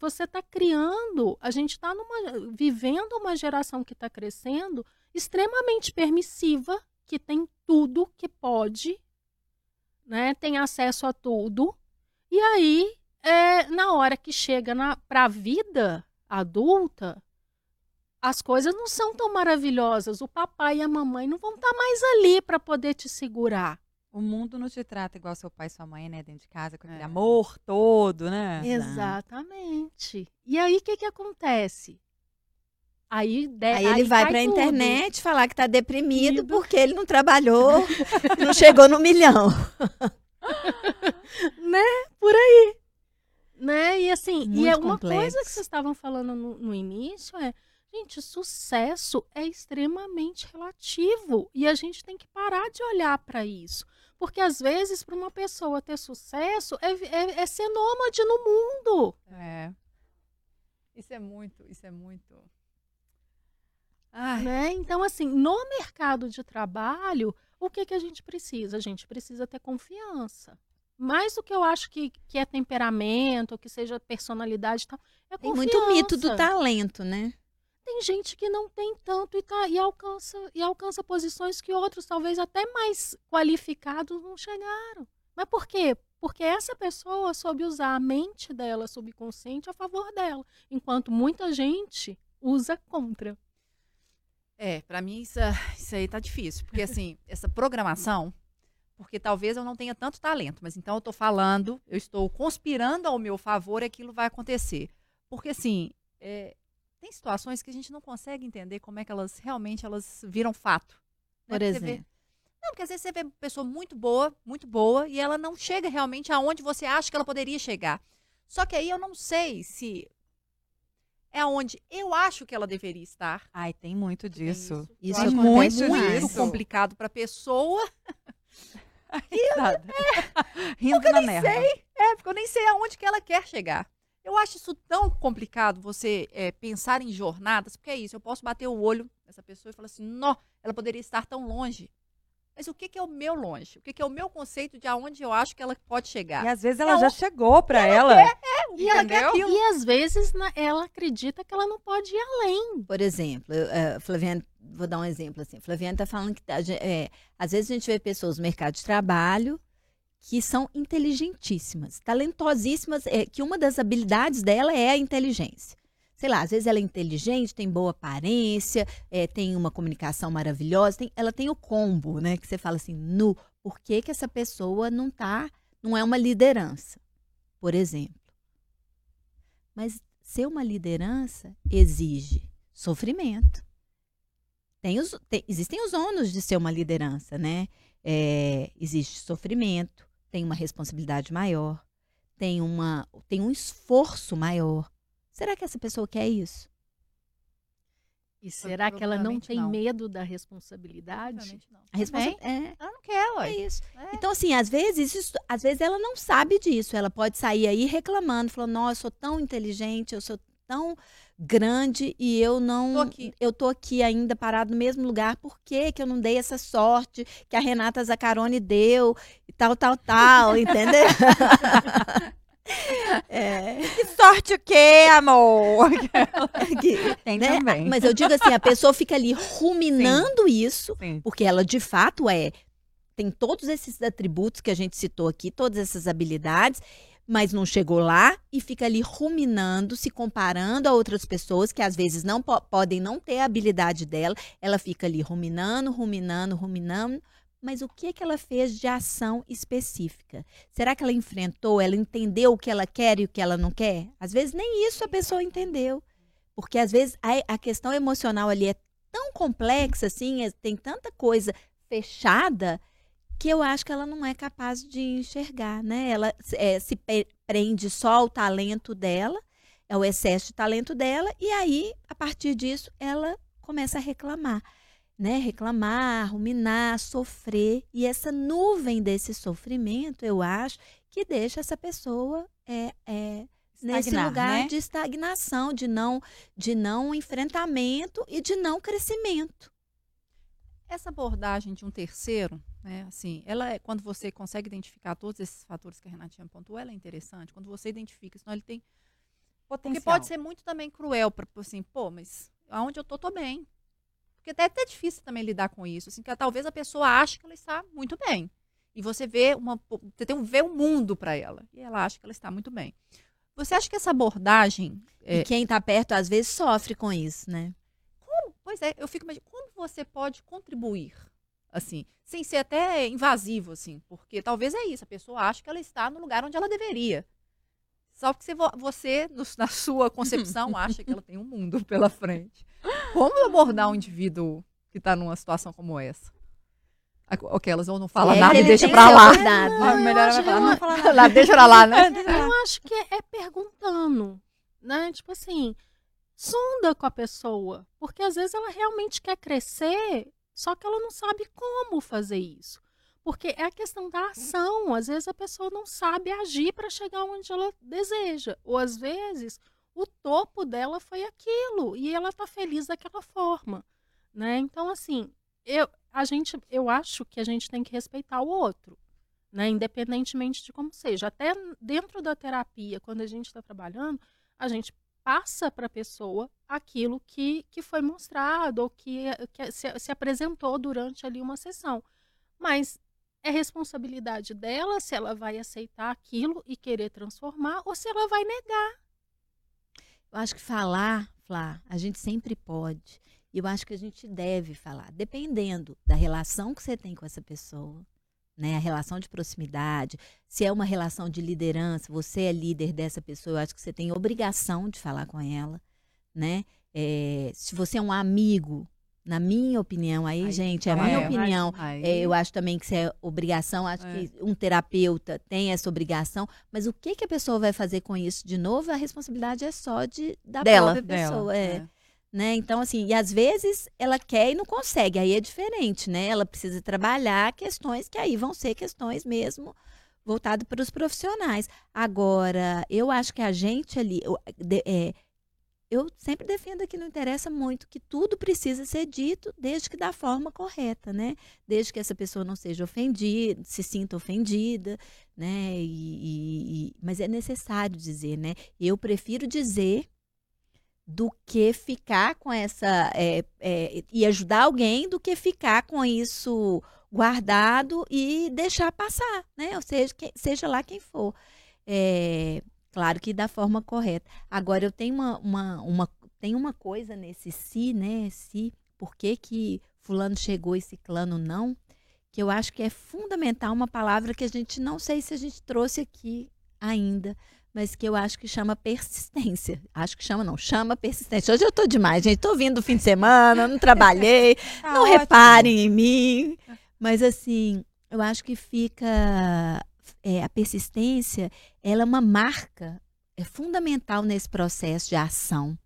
você tá criando, a gente está numa vivendo uma geração que está crescendo extremamente permissiva, que tem tudo que pode, né? Tem acesso a tudo. E aí, é, na hora que chega para a vida adulta, as coisas não são tão maravilhosas. O papai e a mamãe não vão estar tá mais ali para poder te segurar. O mundo não te trata igual seu pai e sua mãe, né? Dentro de casa, com aquele É. amor todo, né? Exatamente. E aí, o que, que acontece? Aí, de, Aí ele vai pra tudo. internet falar que tá deprimido Deprimido. porque ele não trabalhou, [laughs] não chegou no milhão. [laughs] Por aí. Né? E assim, e Muito é uma complexo. coisa que vocês estavam falando no, no início é, gente, sucesso é extremamente relativo e a gente tem que parar de olhar para isso. Porque às vezes, para uma pessoa ter sucesso, é, é, é ser nômade no mundo. É. Isso é muito, isso é muito. Ai, Né? Então, assim, no mercado de trabalho, o que, que a gente precisa? A gente precisa ter confiança. Mais do que eu acho que, que é temperamento, que seja personalidade e tal, é Tem confiança. muito mito do talento, né? Tem gente que não tem tanto e, tá, e, alcança, e alcança posições que outros, talvez até mais qualificados, não chegaram. Mas por quê? Porque essa pessoa soube usar a mente dela, subconsciente, a favor dela. Enquanto muita gente usa contra. É, pra mim isso, isso aí tá difícil. Porque, assim, essa programação, porque talvez eu não tenha tanto talento, mas então eu tô falando, eu estou conspirando ao meu favor e aquilo vai acontecer. Porque, assim, é, tem situações que a gente não consegue entender como é que elas realmente elas viram fato. né? Por você vê- exemplo. Não, porque às vezes você vê uma pessoa muito boa, muito boa, e ela não chega realmente aonde você acha que ela poderia chegar. Só que aí eu não sei se é onde eu acho que ela deveria estar. Ai, tem muito Tem disso. Isso acho acontece que é muito demais. complicado para pessoa. Nada. [laughs] Rindo na merda. É, porque eu nem sei aonde que ela quer chegar. Eu acho isso tão complicado você é, pensar em jornadas, porque é isso, eu posso bater o olho nessa pessoa e falar assim, nó, ela poderia estar tão longe. Mas o que, que é o meu longe? O que, que é o meu conceito de aonde eu acho que ela pode chegar? E às vezes ela É já um- chegou pra ela. e ela quer aquilo. E às vezes na- ela acredita que ela não pode ir além. Por exemplo, eu, eh, Flaviana, vou dar um exemplo assim. Flaviana está falando que é, às vezes a gente vê pessoas no mercado de trabalho que são inteligentíssimas, talentosíssimas, é, que uma das habilidades dela é a inteligência. Sei lá, às vezes ela é inteligente, tem boa aparência, é, tem uma comunicação maravilhosa, tem- ela tem o combo, né? Que você fala assim, nu, por que, que essa pessoa não tá, não é uma liderança, por exemplo. Mas ser uma liderança exige sofrimento. Tem os, tem- existem os ônus de ser uma liderança, né? É, existe sofrimento, tem uma responsabilidade maior, tem, uma, tem um esforço maior. Será que essa pessoa quer isso? E será que ela não tem não. medo da responsabilidade? Não. A resposta é, Ela não quer, é ué. isso. É. Então, assim, às vezes, isso- às vezes ela não sabe disso. Ela pode sair aí reclamando, falando, nossa, eu sou tão inteligente, eu sou tão grande e eu não. Tô aqui. Eu tô aqui ainda parado no mesmo lugar. Por que, que eu não dei essa sorte que a Renata Zaccaroni deu e tal, tal, tal, [laughs] entendeu? [laughs] é, Que sorte o quê, amor? Tem né? também. Mas eu digo assim, a pessoa fica ali ruminando isso Sim. porque ela de fato é tem todos esses atributos que a gente citou aqui, todas essas habilidades, mas não chegou lá e fica ali ruminando, se comparando a outras pessoas que às vezes não po- podem não ter a habilidade dela. Ela fica ali ruminando, ruminando, ruminando. Mas o que que ela fez de ação específica? Será que ela enfrentou, ela entendeu o que ela quer e o que ela não quer? Às vezes nem isso a pessoa entendeu. Porque às vezes a, a questão emocional ali é tão complexa, assim, é- tem tanta coisa fechada que eu acho que ela não é capaz de enxergar, né? Ela é, se prende só ao talento dela, é o excesso de talento dela, e aí, a partir disso, ela começa a reclamar, né? Reclamar, ruminar, sofrer, e essa nuvem desse sofrimento, eu acho, que deixa essa pessoa é, é, nesse Estagnar, lugar né? de estagnação, de não, de não enfrentamento e de não crescimento. essa abordagem de um terceiro, né, assim, ela é, quando você consegue identificar todos esses fatores que a Renatinha pontuou, ela é interessante. Quando você identifica, senão ele tem. Porque Potencial. pode ser muito também cruel para assim, pô, mas aonde eu tô, tô bem. Porque até é até difícil também lidar com isso, assim, que talvez a pessoa ache que ela está muito bem. E você vê uma, você tem um vê o mundo para ela e ela acha que ela está muito bem. Você acha que essa abordagem, é, E quem tá perto, às vezes, sofre com isso, né? pois é, eu fico imaginando como você pode contribuir, assim, sem ser até invasivo, assim, porque talvez é isso, a pessoa acha que ela está no lugar onde ela deveria. Só que você, vo- você, na sua concepção, [laughs] acha que ela tem um mundo pela frente. Como abordar um indivíduo que está numa situação como essa? Aqu- Aquelas ou não fala É, nada e deixa pra lá. abordado. Ah, melhor ela falar, não falar nada. Deixa pra lá, né? [laughs] Eu acho que é perguntando, né? Tipo assim, sonda com a pessoa, porque às vezes ela realmente quer crescer, só que ela não sabe como fazer isso. Porque é a questão da ação, às vezes a pessoa não sabe agir para chegar onde ela deseja, ou às vezes o topo dela foi aquilo e ela tá feliz daquela forma, né? Então assim, eu a gente eu acho que a gente tem que respeitar o outro né? Independentemente de como seja. Até dentro da terapia, quando a gente está trabalhando, a gente passa para a pessoa aquilo que, que foi mostrado ou que, que se, se apresentou durante ali uma sessão. Mas é responsabilidade dela se ela vai aceitar aquilo e querer transformar ou se ela vai negar. Eu acho que falar, Flá, a gente sempre pode. E eu acho que a gente deve falar, dependendo da relação que você tem com essa pessoa, né? A relação de proximidade, se é uma relação de liderança, você é líder dessa pessoa, eu acho que você tem obrigação de falar com ela, né? É, se você é um amigo, na minha opinião, aí, Aí, gente, é a minha é, opinião. Aí- É, eu acho também que isso é obrigação, acho É. que um terapeuta tem essa obrigação, mas o que, que a pessoa vai fazer com isso de novo, a responsabilidade é só de, da Dela. própria Dela, pessoa. é. é. Né? Então, assim, e às vezes ela quer e não consegue, aí é diferente, né? Ela precisa trabalhar questões que aí vão ser questões mesmo voltadas para os profissionais. Agora, eu acho que a gente ali, é, eu sempre defendo que não interessa muito que tudo precisa ser dito desde que da forma correta, né? Desde que essa pessoa não seja ofendida, se sinta ofendida, né? E, e- e- mas é necessário dizer, né? Eu prefiro dizer do que ficar com essa é, é, e ajudar alguém do que ficar com isso guardado e deixar passar, né? Ou seja, que- seja lá quem for. É, claro que da forma correta. Agora eu tenho uma, uma, uma tem uma coisa nesse se, né? Se, por que que fulano chegou e ciclano não? Que eu acho que é fundamental uma palavra que a gente não sei se a gente trouxe aqui ainda, mas que eu acho que chama persistência. Acho que chama não, chama persistência. Hoje eu tô demais, gente. Tô vindo do fim de semana, não trabalhei, [laughs] Tá não ótimo. reparem em mim. Mas assim, eu acho que fica é, a persistência, ela é uma marca é fundamental nesse processo de ação.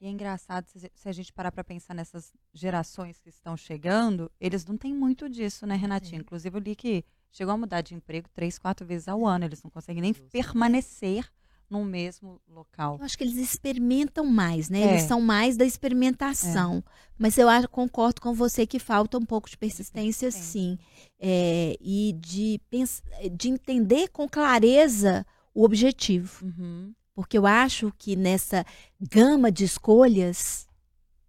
E é engraçado, se a gente parar para pensar nessas gerações que estão chegando, eles não têm muito disso, né, Renatinha? Sim. Inclusive, eu li que chegou a mudar de emprego três, quatro vezes ao ano. Eles não conseguem nem permanecer no mesmo local. Eu acho que eles experimentam mais, né? É. Eles são mais da experimentação. Mas eu acho, concordo com você que falta um pouco de persistência, sim. É, e de, de entender com clareza o objetivo. Uhum. Porque eu acho que nessa gama de escolhas,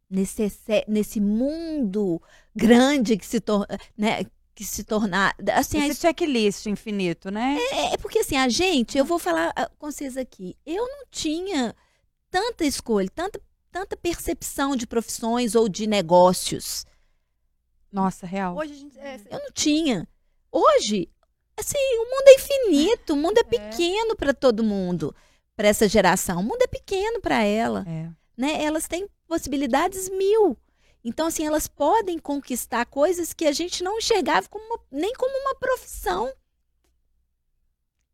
nesse, nesse mundo grande que se torna, né, que se tornar, assim, a Esse checklist infinito, né? é, é porque assim, a gente, eu vou falar ah, com vocês aqui, eu não tinha tanta escolha, tanta, tanta percepção de profissões ou de negócios. Nossa, real. Hoje a gente. é, Eu não tinha. Hoje, assim, o mundo é infinito, o mundo é pequeno para todo mundo, para essa geração. O mundo é pequeno para ela, É. né? Elas têm possibilidades mil. Então, assim, elas podem conquistar coisas que a gente não enxergava como uma- nem como uma profissão.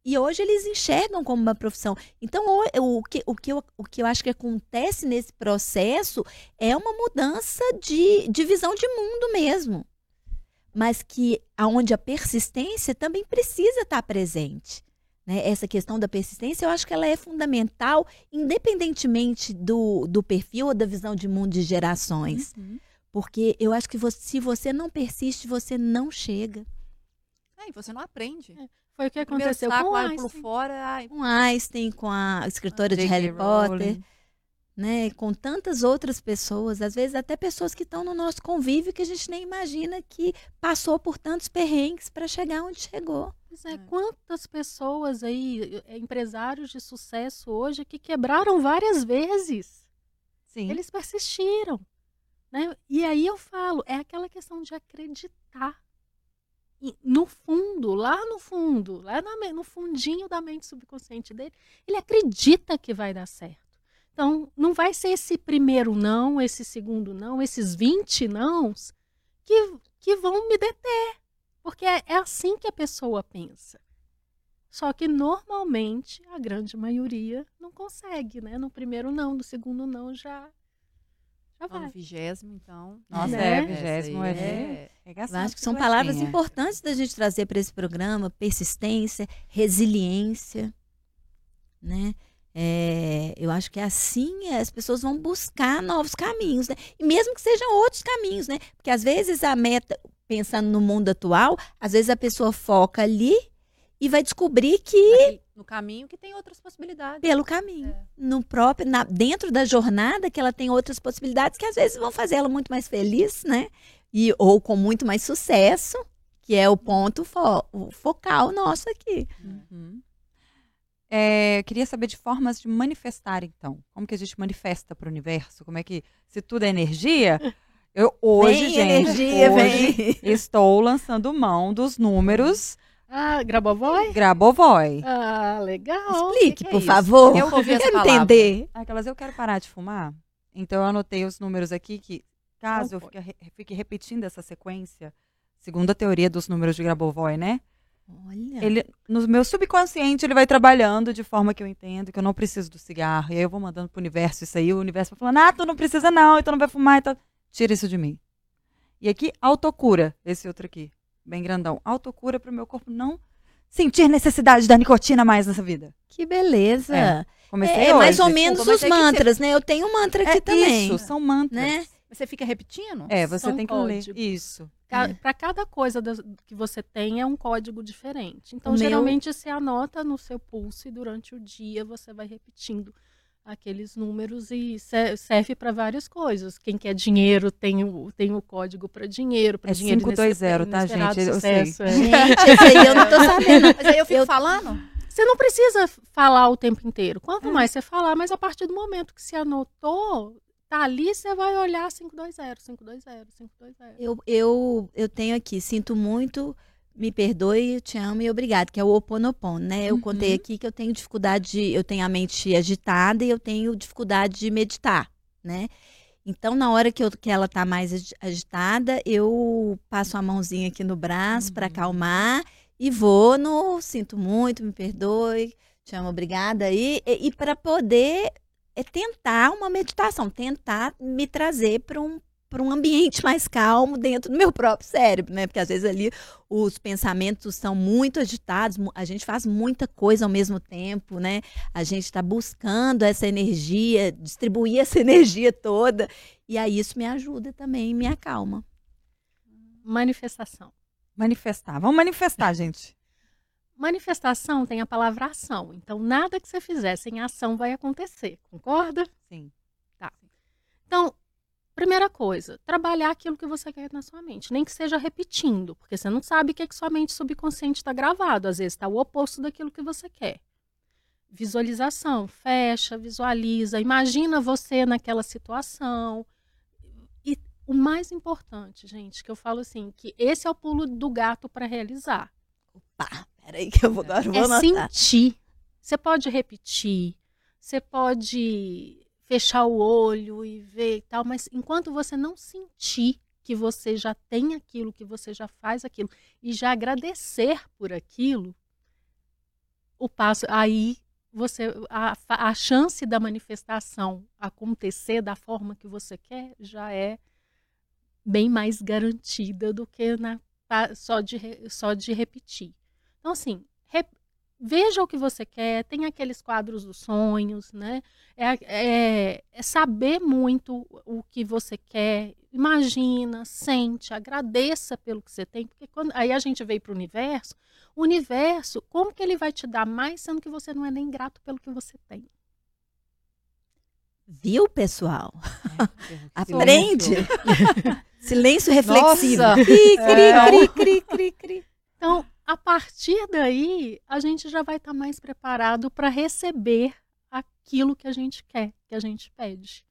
E hoje eles enxergam como uma profissão. Então, o, o que, o, que eu, o que eu acho que acontece nesse processo é uma mudança de, de visão de mundo mesmo. Mas que aonde a persistência também precisa estar presente. Né? Essa questão da persistência, eu acho que ela é fundamental, independentemente do, do perfil ou da visão de mundo de gerações. Uhum. Porque eu acho que você- se você não persiste, você não chega. Aí você não aprende. Foi o que aconteceu saco, com pulo Einstein. fora. Ai, Com Einstein, com a escritora de J.K. Harry Potter, né? Com tantas outras pessoas, às vezes até pessoas que estão no nosso convívio que a gente nem imagina que passou por tantos perrengues para chegar onde chegou. Pois é, quantas pessoas aí, eh, empresários de sucesso hoje, que quebraram várias vezes. Sim. Eles persistiram. Né? E aí eu falo, é aquela questão de acreditar. E no fundo, lá no fundo, lá na no fundinho da mente subconsciente dele, ele acredita que vai dar certo. Então, não vai ser esse primeiro não, esse segundo não, esses 20 nãos que, que vão me deter. Porque é, é assim que a pessoa pensa. Só que normalmente a grande maioria não consegue, né? No primeiro não, no segundo não já já Tá no vai. vigésimo, então. Nossa, Né? é, vigésimo aí é. é- Eu acho que são palavras importantes. importantes da gente trazer para esse programa: persistência, resiliência, né? É, eu acho que assim as pessoas vão buscar novos caminhos, né? E mesmo que sejam outros caminhos, né? Porque às vezes a meta, pensando no mundo atual, às vezes a pessoa foca ali e vai descobrir que naquele- no caminho que tem outras possibilidades. pelo caminho, É. no próprio, na- dentro da jornada, que ela tem outras possibilidades que às vezes vão fazer ela muito mais feliz, né? E, ou com muito mais sucesso, que é o ponto fo- o focal nosso aqui. Uhum. É, queria saber de formas de manifestar, então. Como que a gente manifesta para o universo? Como é que, se tudo é energia, [laughs] eu hoje, Vem gente, energia, hoje vem. estou lançando mão dos números Ah, Grabovoi? Grabovoi. Ah, legal. Explique, que que é por isso? favor. Eu ouvi essa Quero entender. Aquelas, eu quero parar de fumar. Então eu anotei os números aqui que, caso Não eu fique, re- fique repetindo essa sequência, segundo a teoria dos números de Grabovoi, né? Olha. Ele, no meu subconsciente, ele vai trabalhando de forma que eu entendo que eu não preciso do cigarro. E aí eu vou mandando pro universo isso aí, o universo vai falando, ah, tu não precisa não, então não vai fumar, então tira isso de mim. E aqui, autocura, esse outro aqui, bem grandão. Autocura pro meu corpo não sentir necessidade da nicotina mais nessa vida. Que beleza. É, Comecei É, é mais hoje. ou menos os é mantras, né? Eu tenho um mantra aqui É também. isso, são mantras. Né? Você fica repetindo? É, você São tem que códigos. ler. Isso. Para cada coisa que você tem é um código diferente. Então, O meu- geralmente, você anota no seu pulso e durante o dia você vai repetindo aqueles números e se- serve para várias coisas. Quem quer dinheiro tem o, tem o código para dinheiro, para É dinheiro 520, tá, gente? Eu sei. sucesso, é. [laughs] Gente, [laughs] esse aí eu não tô sabendo. Mas aí eu fico Eu- falando? Você não precisa falar o tempo inteiro. É. Quanto mais você falar, mas a partir do momento que você anotou, tá ali, você vai olhar 520, 520, 520. Eu, eu, eu tenho aqui, sinto muito, me perdoe, eu te amo e obrigado, que é o Oponopono, né? Eu Uhum. contei aqui que eu tenho dificuldade, de, eu tenho a mente agitada e eu tenho dificuldade de meditar, né? Então, na hora que, eu, que ela tá mais agi- agitada, eu passo a mãozinha aqui no braço para Uhum. acalmar e vou no sinto muito, me perdoe, te amo, obrigada. E, e, para poder é, tentar uma meditação, tentar me trazer para um para um ambiente mais calmo dentro do meu próprio cérebro, né? Porque às vezes ali os pensamentos são muito agitados, a gente faz muita coisa ao mesmo tempo, né? A gente está buscando essa energia, distribuir essa [laughs] energia toda, e aí isso me ajuda também, me acalma. Manifestação. Manifestar. Vamos manifestar, gente. Manifestação tem a palavra ação. Então, nada que você fizer sem ação vai acontecer. Concorda? Sim. Tá. Então, primeira coisa, trabalhar aquilo que você quer na sua mente. Nem que seja repetindo, porque você não sabe o que, é que sua mente subconsciente está gravado. Às vezes está o oposto daquilo que você quer. Visualização. Fecha, visualiza. Imagina você naquela situação. E o mais importante, gente, que eu falo assim, que esse é o pulo do gato para realizar. Pá, peraí que eu vou, agora eu vou É sentir. Você pode repetir, você pode fechar o olho e ver e tal, mas enquanto você não sentir que você já tem aquilo, que você já faz aquilo e já agradecer por aquilo, o passo aí você a, a chance da manifestação acontecer da forma que você quer já é bem mais garantida do que na, só, de, só de repetir. Então, assim, veja o que você quer, tem aqueles quadros dos sonhos, né? É, é, é saber muito o que você quer, imagina, sente, agradeça pelo que você tem, porque quando aí a gente veio para o universo, o universo, como que ele vai te dar mais, sendo que você não é nem grato pelo que você tem? Viu, pessoal? É, [laughs] Aprende. [laughs] Silêncio reflexivo. Nossa. Cri, cri, É. cri, cri, cri, cri. Então, a partir daí, a gente já vai estar mais preparado para receber aquilo que a gente quer, que a gente pede.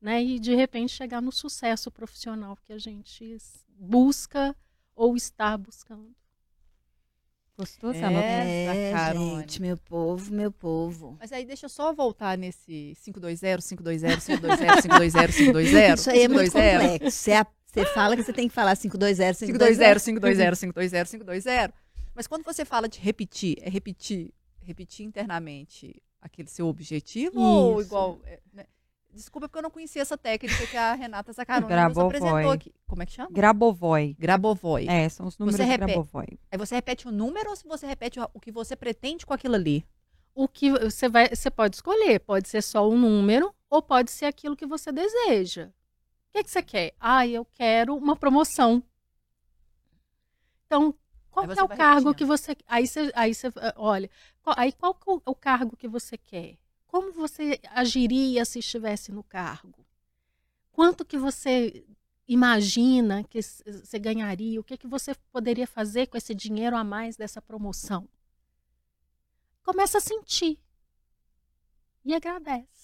Né? E, de repente, chegar no sucesso profissional que a gente busca ou está buscando. Gostou, É. É, gente, meu povo, meu povo. Mas aí deixa eu só voltar nesse 520, 520, 520, 520, 520. Isso aí é muito 520. complexo. Você, fala que você tem que falar 520, 520, 520. 520, 520, 520. Mas quando você fala de repetir, é repetir, repetir internamente aquele seu objetivo ou Isso. igual. é, né? Desculpa porque eu não conhecia essa técnica que a Renata Zacaroni nos apresentou aqui. Como é que chama? Grabovoi. Grabovoi. É, são os números Você de repete. Grabovoi. Aí você repete o número ou se você repete o que você pretende com aquilo ali? O que você vai, você pode escolher, pode ser só um número ou pode ser aquilo que você deseja. O que, que você quer? Ah, eu quero uma promoção. Então, qual é o cargo que você, aí você, aí você, ah, olha, qual- aí qual é o- cargo que você quer? Como você agiria se estivesse no cargo? Quanto que você imagina que s- você ganharia? O que que você poderia fazer com esse dinheiro a mais dessa promoção? Começa a sentir e agradece.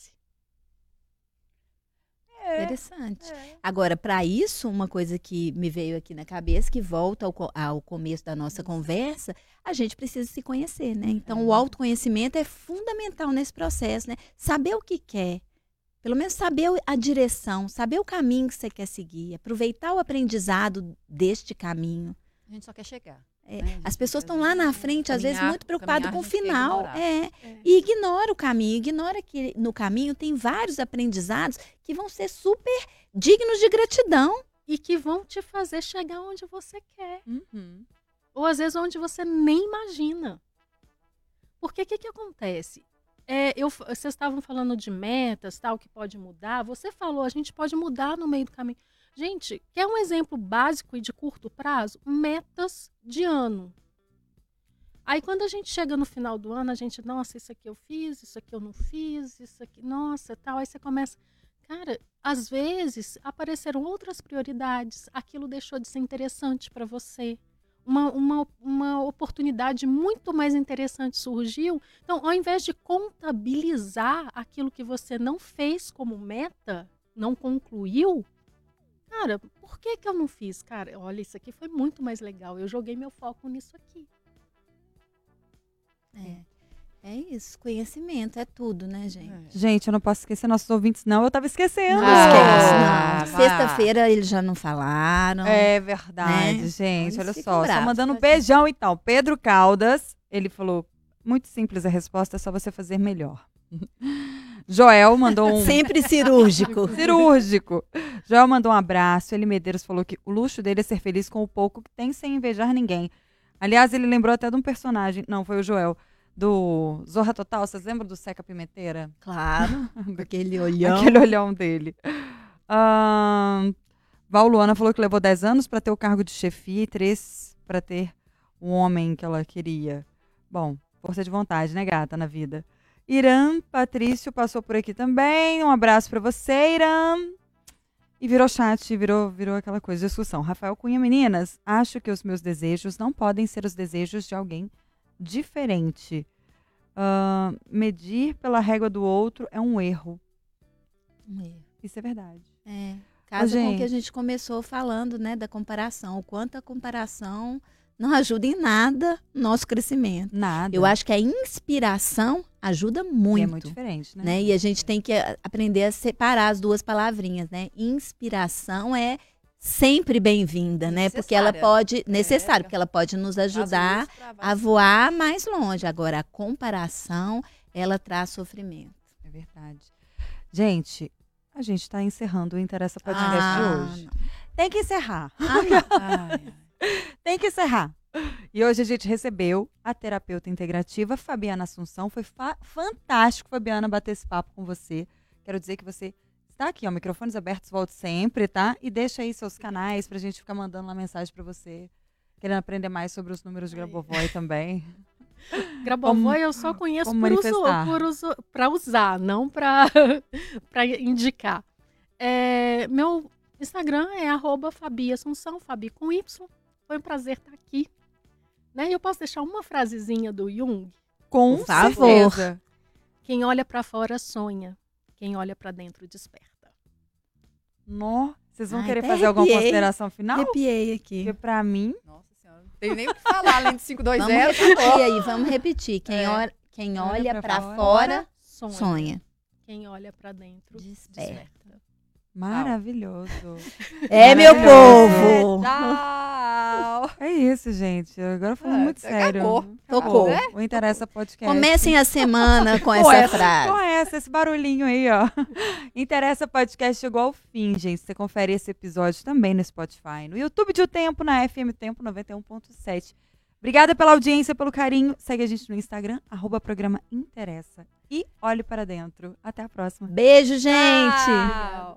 Interessante. Agora, para isso, uma coisa que me veio aqui na cabeça, que volta ao, ao começo da nossa conversa, a gente precisa se conhecer, né? Então, o autoconhecimento é fundamental nesse processo, né? Saber o que quer, pelo menos saber a direção, saber o caminho que você quer seguir, aproveitar o aprendizado deste caminho. A gente só quer chegar. É, né? As pessoas estão lá na frente, às vezes muito preocupado caminhar com o final. É, É. e ignora o caminho, ignora que no caminho tem vários aprendizados que vão ser super dignos de gratidão. E que vão te fazer chegar onde você quer. Uhum. Ou às vezes onde você nem imagina. Porque o que, que acontece? É, eu, vocês estavam falando de metas, tal, que pode mudar. Você falou, a gente pode mudar no meio do caminho. Gente, quer um exemplo básico e de curto prazo? Metas de ano. Aí quando a gente chega no final do ano, a gente, nossa, isso aqui eu fiz, isso aqui eu não fiz, isso aqui, nossa, tal. Aí você começa, cara, às vezes apareceram outras prioridades, aquilo deixou de ser interessante para você. Uma, uma, uma oportunidade muito mais interessante surgiu. Então, ao invés de contabilizar aquilo que você não fez como meta, não concluiu, cara, por que, que eu não fiz? Cara, olha, isso aqui foi muito mais legal. Eu joguei meu foco nisso aqui. É, é isso, conhecimento é tudo, né, gente? Gente, eu não posso esquecer nossos ouvintes, não. Eu tava esquecendo. Não Ah, esquece, não. Sexta-feira eles já não falaram. É verdade, Né? gente. Eles Olha só, só bravos mandando um beijão então. Pedro Caldas, ele falou: muito simples a resposta, é só você fazer melhor. [laughs] Joel mandou um. [laughs] Sempre cirúrgico. [laughs] Cirúrgico. Joel mandou um abraço. Ele Medeiros falou que o luxo dele é ser feliz com o pouco que tem sem invejar ninguém. Aliás, ele lembrou até de um personagem. Não, foi o Joel. Do Zorra Total. Vocês lembram do Seca Pimenteira? Claro, [laughs] aquele olhão. Aquele olhão dele. Ahn, Val Luana falou que levou 10 anos para ter o cargo de chefia e 3 para ter o homem que ela queria. Bom, força de vontade, né, gata, na vida. Irã Patrício passou por aqui também. Um abraço para você, Irã. E virou chat, virou, virou aquela coisa, discussão. Rafael Cunha, meninas, acho que os meus desejos não podem ser os desejos de alguém diferente. Ahn, medir pela régua do outro é um erro. Isso é verdade. É. Casa com o que gente. a gente começou falando, né, da comparação. O quanto a comparação não ajuda em nada no nosso crescimento. Nada. Eu acho que a inspiração ajuda E muito. é muito diferente, né? né? E a gente tem que a- aprender a separar as duas palavrinhas, né? Inspiração é sempre bem-vinda, né? Porque ela pode necessário, É. porque ela pode nos ajudar a voar mais longe. Agora a comparação, ela traz sofrimento. É verdade. Gente, a gente tá encerrando o Interessa Podcast Ah, de hoje. Tem que encerrar. [laughs] Ai, ai. [laughs] Tem que encerrar. E hoje a gente recebeu a terapeuta integrativa Fabiana Assunção. Foi fa- fantástico, Fabiana, bater esse papo com você. Quero dizer que você está aqui, ó, microfones abertos, volte sempre, tá? E deixa aí seus canais pra gente ficar mandando uma mensagem pra você. Querendo aprender mais sobre os números de Grabovoi também. [laughs] Grabovoi eu só conheço por uso, por uso, pra usar, não pra, [laughs] pra indicar. É, meu Instagram é arroba Fabi Assunção, Fabi com Y. Foi um prazer estar aqui. Né? E eu posso deixar uma frasezinha do Jung? Com Por favor. certeza. Quem olha pra fora sonha, quem olha pra dentro desperta. Nó, vocês vão Ai, querer fazer alguma consideração final? Arrepiei aqui. Porque pra mim, Nossa senhora, não tem nem o que falar além de Vamos 520. repetir aí, vamos repetir. Quem, É. olha, quem Olha olha pra pra fora, fora, Sonha. sonha. Quem olha pra dentro Desperta. desperta. Maravilhoso. [laughs] É, meu povo! Tchau. É isso, gente. Agora foi Ah, muito acabou. sério. Tocou. Acabou. O Interessa Podcast. Comecem a semana com Com [laughs] essa essa, frase. com essa, esse barulhinho aí, ó. [laughs] Interessa Podcast chegou ao fim, gente. Você confere esse episódio também no Spotify, no YouTube de O Tempo, na FM Tempo 91.7. Obrigada pela audiência, pelo carinho. Segue a gente no Instagram, arroba programa Interessa. E olhe para dentro. Até a próxima. Beijo, gente! Tchau.